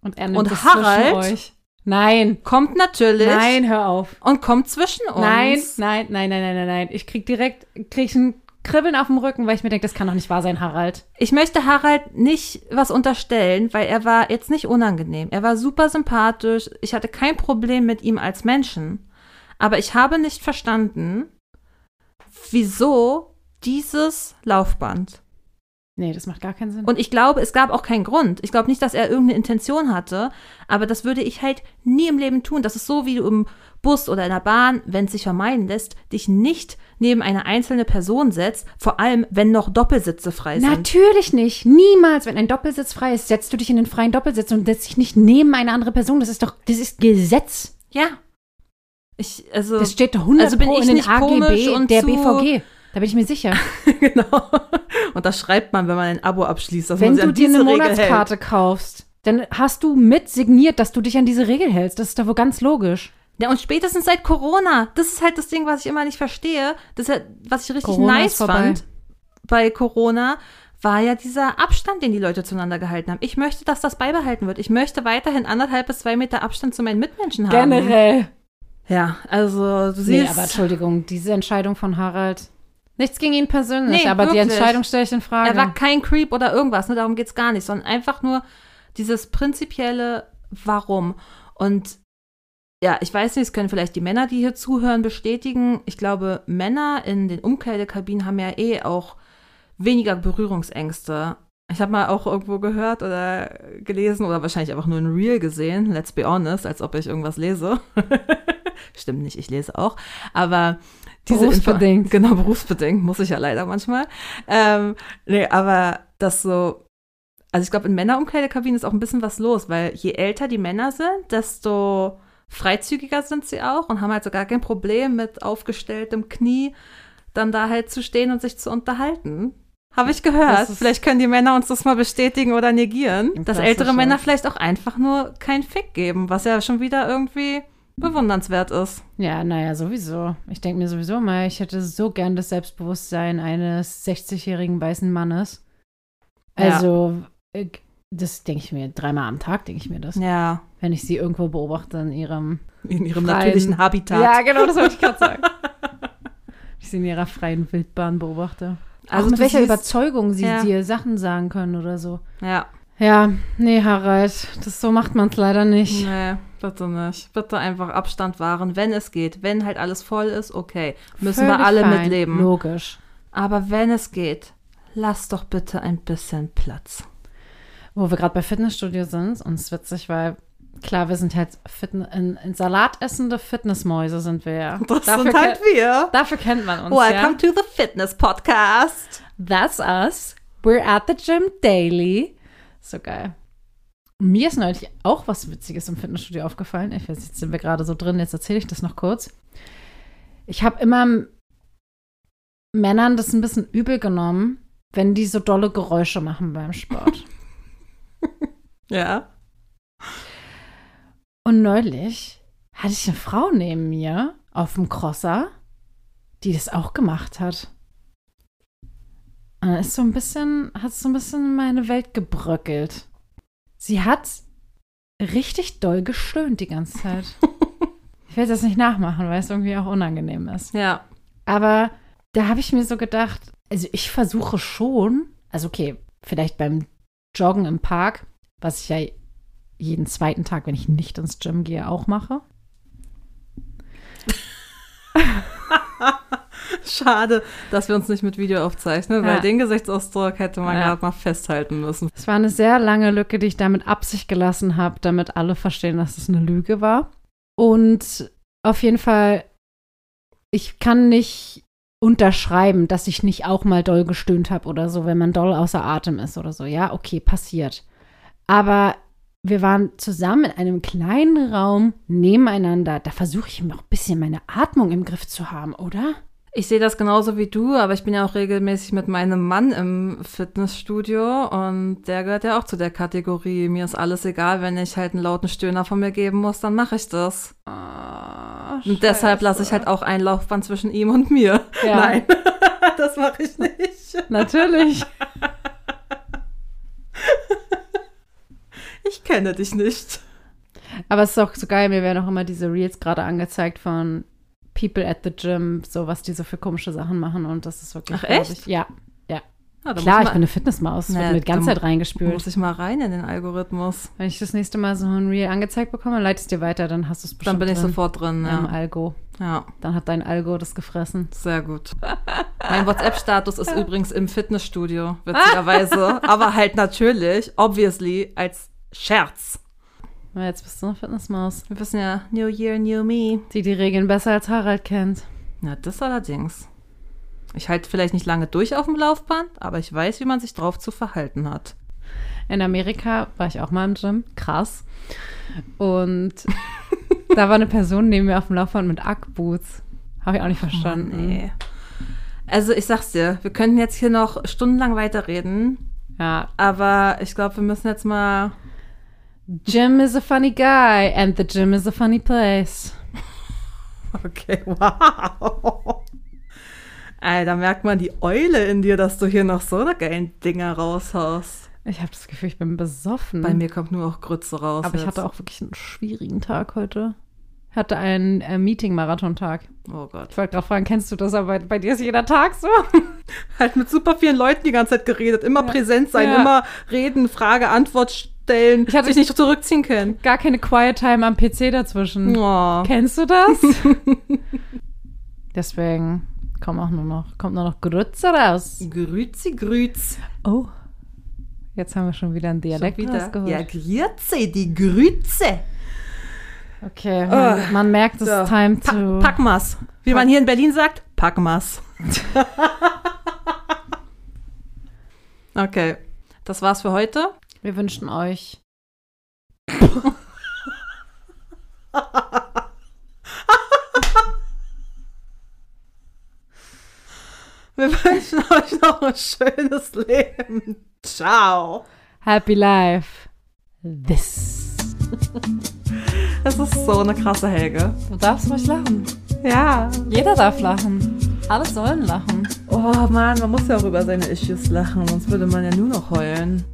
Und er nimmt Und Harald? euch. Nein. Kommt natürlich. Nein, hör auf. Und kommt zwischen uns. Nein, nein, nein, nein, nein, nein. Ich krieg direkt, krieg ein Kribbeln auf dem Rücken, weil ich mir denke, das kann doch nicht wahr sein, Harald. Ich möchte Harald nicht was unterstellen, weil er war jetzt nicht unangenehm. Er war super sympathisch. Ich hatte kein Problem mit ihm als Menschen. Aber ich habe nicht verstanden, wieso dieses Laufband. Nee, das macht gar keinen Sinn. Und ich glaube, es gab auch keinen Grund. Ich glaube nicht, dass er irgendeine Intention hatte. Aber das würde ich halt nie im Leben tun. Das ist so, wie du im Bus oder in der Bahn, wenn es sich vermeiden lässt, dich nicht neben eine einzelne Person setzt. Vor allem, wenn noch Doppelsitze frei sind. Natürlich nicht. Niemals, wenn ein Doppelsitz frei ist, setzt du dich in den freien Doppelsitz und setzt dich nicht neben eine andere Person. Das ist doch, das ist Gesetz. Ja. Ich, also. Das steht 100 Also bin Pro ich in den nicht AGB und der BVG. Da bin ich mir sicher. genau. Und das schreibt man, wenn man ein Abo abschließt. Dass Wenn man sich du dir eine Regel hält. Monatskarte kaufst, dann hast du mit signiert, dass du dich an diese Regel hältst. Das ist doch wohl ganz logisch. Ja, und spätestens seit Corona. Das ist halt das Ding, was ich immer nicht verstehe. Das ja, was ich richtig Corona nice fand bei Corona, war ja dieser Abstand, den die Leute zueinander gehalten haben. Ich möchte, dass das beibehalten wird. Ich möchte weiterhin anderthalb bis zwei Meter Abstand zu meinen Mitmenschen haben. Generell. Ja, also du Nee, siehst. aber Entschuldigung, diese Entscheidung von Harald, Nichts gegen ihn persönlich, Nee, aber die wirklich. Entscheidung stelle ich in Frage. Er war kein Creep oder irgendwas, ne? darum geht's gar nicht, sondern einfach nur dieses prinzipielle Warum. Und ja, ich weiß nicht, es können vielleicht die Männer, die hier zuhören, bestätigen. Ich glaube, Männer in den Umkleidekabinen haben ja eh auch weniger Berührungsängste. Ich habe mal auch irgendwo gehört oder gelesen oder wahrscheinlich einfach nur ein Reel gesehen, let's be honest, als ob ich irgendwas lese. Stimmt nicht, ich lese auch. Aber diese Berufsbedingt. Info- Genau, berufsbedingt, muss ich ja leider manchmal. Ähm, nee, aber das so, also ich glaube, in Männerumkleidekabinen ist auch ein bisschen was los, weil je älter die Männer sind, desto freizügiger sind sie auch und haben halt so gar kein Problem mit aufgestelltem Knie dann da halt zu stehen und sich zu unterhalten. Habe ich gehört. Vielleicht können die Männer uns das mal bestätigen oder negieren, dass ältere Männer vielleicht auch einfach nur keinen Fick geben, was ja schon wieder irgendwie bewundernswert ist. Ja, naja, sowieso. Ich denke mir sowieso mal, ich hätte so gern das Selbstbewusstsein eines 60-jährigen weißen Mannes. Ja. Also, äh, das denke ich mir dreimal am Tag, denke ich mir das. Ja, Wenn ich sie irgendwo beobachte in ihrem. in ihrem Freien- natürlichen Habitat. Ja, genau, das wollte ich gerade sagen. ich sie in ihrer freien Wildbahn beobachte. Also, Also mit welcher siehst- Überzeugung sie Ja. dir Sachen sagen können oder so. Ja, Ja, nee, Harald, das so macht man es leider nicht. nee, bitte nicht. Bitte einfach Abstand wahren, wenn es geht. Wenn halt alles voll ist, okay. Müssen wir Völlig alle fein, mitleben. Logisch. Aber wenn es geht, lass doch bitte ein bisschen Platz. Wo wir gerade bei Fitnessstudio sind, und es ist witzig, weil klar, wir sind halt Fitne in, in Salat essende Fitnessmäuse sind wir ja. dafür, ke- wir. dafür kennt man uns Welcome ja. to the Fitness Podcast. That's us. We're at the gym daily. So geil. Mir ist neulich auch was Witziges im Fitnessstudio aufgefallen. Ich weiß, jetzt sind wir gerade so drin, jetzt erzähle ich das noch kurz. Ich habe immer m- Männern das ein bisschen übel genommen, wenn die so dolle Geräusche machen beim Sport. Ja. Und neulich hatte ich eine Frau neben mir auf dem Crosser, die das auch gemacht hat. Und dann ist so ein bisschen, hat so ein bisschen meine Welt gebröckelt. Sie hat richtig doll gestöhnt die ganze Zeit. ich will das nicht nachmachen, weil es irgendwie auch unangenehm ist. Ja. Aber da habe ich mir so gedacht, also ich versuche schon, also okay, vielleicht beim Joggen im Park, was ich ja jeden zweiten Tag, wenn ich nicht ins Gym gehe, auch mache. Schade, dass wir uns nicht mit Video aufzeichnen, Ja. weil den Gesichtsausdruck hätte man Ja. gerade mal festhalten müssen. Es war eine sehr lange Lücke, die ich da mit Absicht gelassen habe, damit alle verstehen, dass es eine Lüge war. Und auf jeden Fall, ich kann nicht unterschreiben, dass ich nicht auch mal doll gestöhnt habe oder so, wenn man doll außer Atem ist oder so. Ja, okay, passiert. Aber wir waren zusammen in einem kleinen Raum nebeneinander. Da versuche ich noch ein bisschen meine Atmung im Griff zu haben, oder? Ich sehe das genauso wie du, aber ich bin ja auch regelmäßig mit meinem Mann im Fitnessstudio und der gehört ja auch zu der Kategorie. Mir ist alles egal, wenn ich halt einen lauten Stöhner von mir geben muss, dann mache ich das. Und deshalb lasse ich halt auch ein Laufband zwischen ihm und mir. Ja. Nein, das mache ich nicht. Natürlich. Ich kenne dich nicht. Aber es ist auch so geil, mir werden auch immer diese Reels gerade angezeigt von People at the Gym, so was die so für komische Sachen machen und das ist wirklich. Ach, echt? Ich, ja, Ja, da klar, ich bin eine Fitnessmaus, Naja, wird die ganze Zeit reingespült. Muss ich mal rein in den Algorithmus. Wenn ich das nächste Mal so ein Reel angezeigt bekomme, leite es dir weiter, dann hast du es bestimmt Dann bin ich drin, sofort drin, im ja. Algo. Ja, Dann hat dein Algo das gefressen. sehr gut. Mein WhatsApp-Status ist übrigens im Fitnessstudio, witzigerweise. aber halt natürlich, obviously, als Scherz. Aber jetzt bist du eine Fitnessmaus, Wir wissen ja, New Year, New Me. die die Regeln besser als Harald kennt. Na, das allerdings. Ich halte vielleicht nicht lange durch auf dem Laufband, aber ich weiß, wie man sich drauf zu verhalten hat. In Amerika war ich auch mal im Gym, krass. Und da war eine Person neben mir auf dem Laufband mit Ackboots. Habe ich auch nicht verstanden. Nee. Also ich sag's dir, wir könnten jetzt hier noch stundenlang weiterreden, Ja, aber ich glaube, wir müssen jetzt mal. Jim is a funny guy and the gym is a funny place. Okay, wow. Ey, da merkt man die Eule in dir, dass du hier noch so eine geilen Dinger raushaust. Ich habe das Gefühl, ich bin besoffen. Bei mir kommt nur auch Grütze raus. Aber ich jetzt. hatte auch wirklich einen schwierigen Tag heute. hatte einen äh, Meeting-Marathon-Tag. Oh Gott. Ich wollte gerade fragen, kennst du das, aber bei dir ist jeder Tag so? Halt mit super vielen Leuten die ganze Zeit geredet. Immer Ja. präsent sein, Ja. immer reden, Frage, Antwort stellen. Ich hatte- sich nicht zurückziehen können. Gar keine Quiet Time am PC dazwischen. Oh. Kennst du das? Deswegen kommt auch nur noch, kommt nur noch Grütze raus. Grüezi, grüz. Oh. Jetzt haben wir schon wieder einen Dialekt wieder. rausgeholt. Ja, grüezi, die Grütze. Okay, man, Oh. man merkt, es So. ist time Pa to... Packmas. Wie man hier in Berlin sagt, Packmas. okay. Das war's für heute. Wir wünschen euch Wir wünschen euch noch ein schönes Leben. Ciao. Happy Life. This. Es ist so eine krasse Helge. Du darfst ruhig lachen. Ja. Jeder darf lachen. Alle sollen lachen. Oh Mann, man muss ja auch über seine Issues lachen, sonst würde man ja nur noch heulen.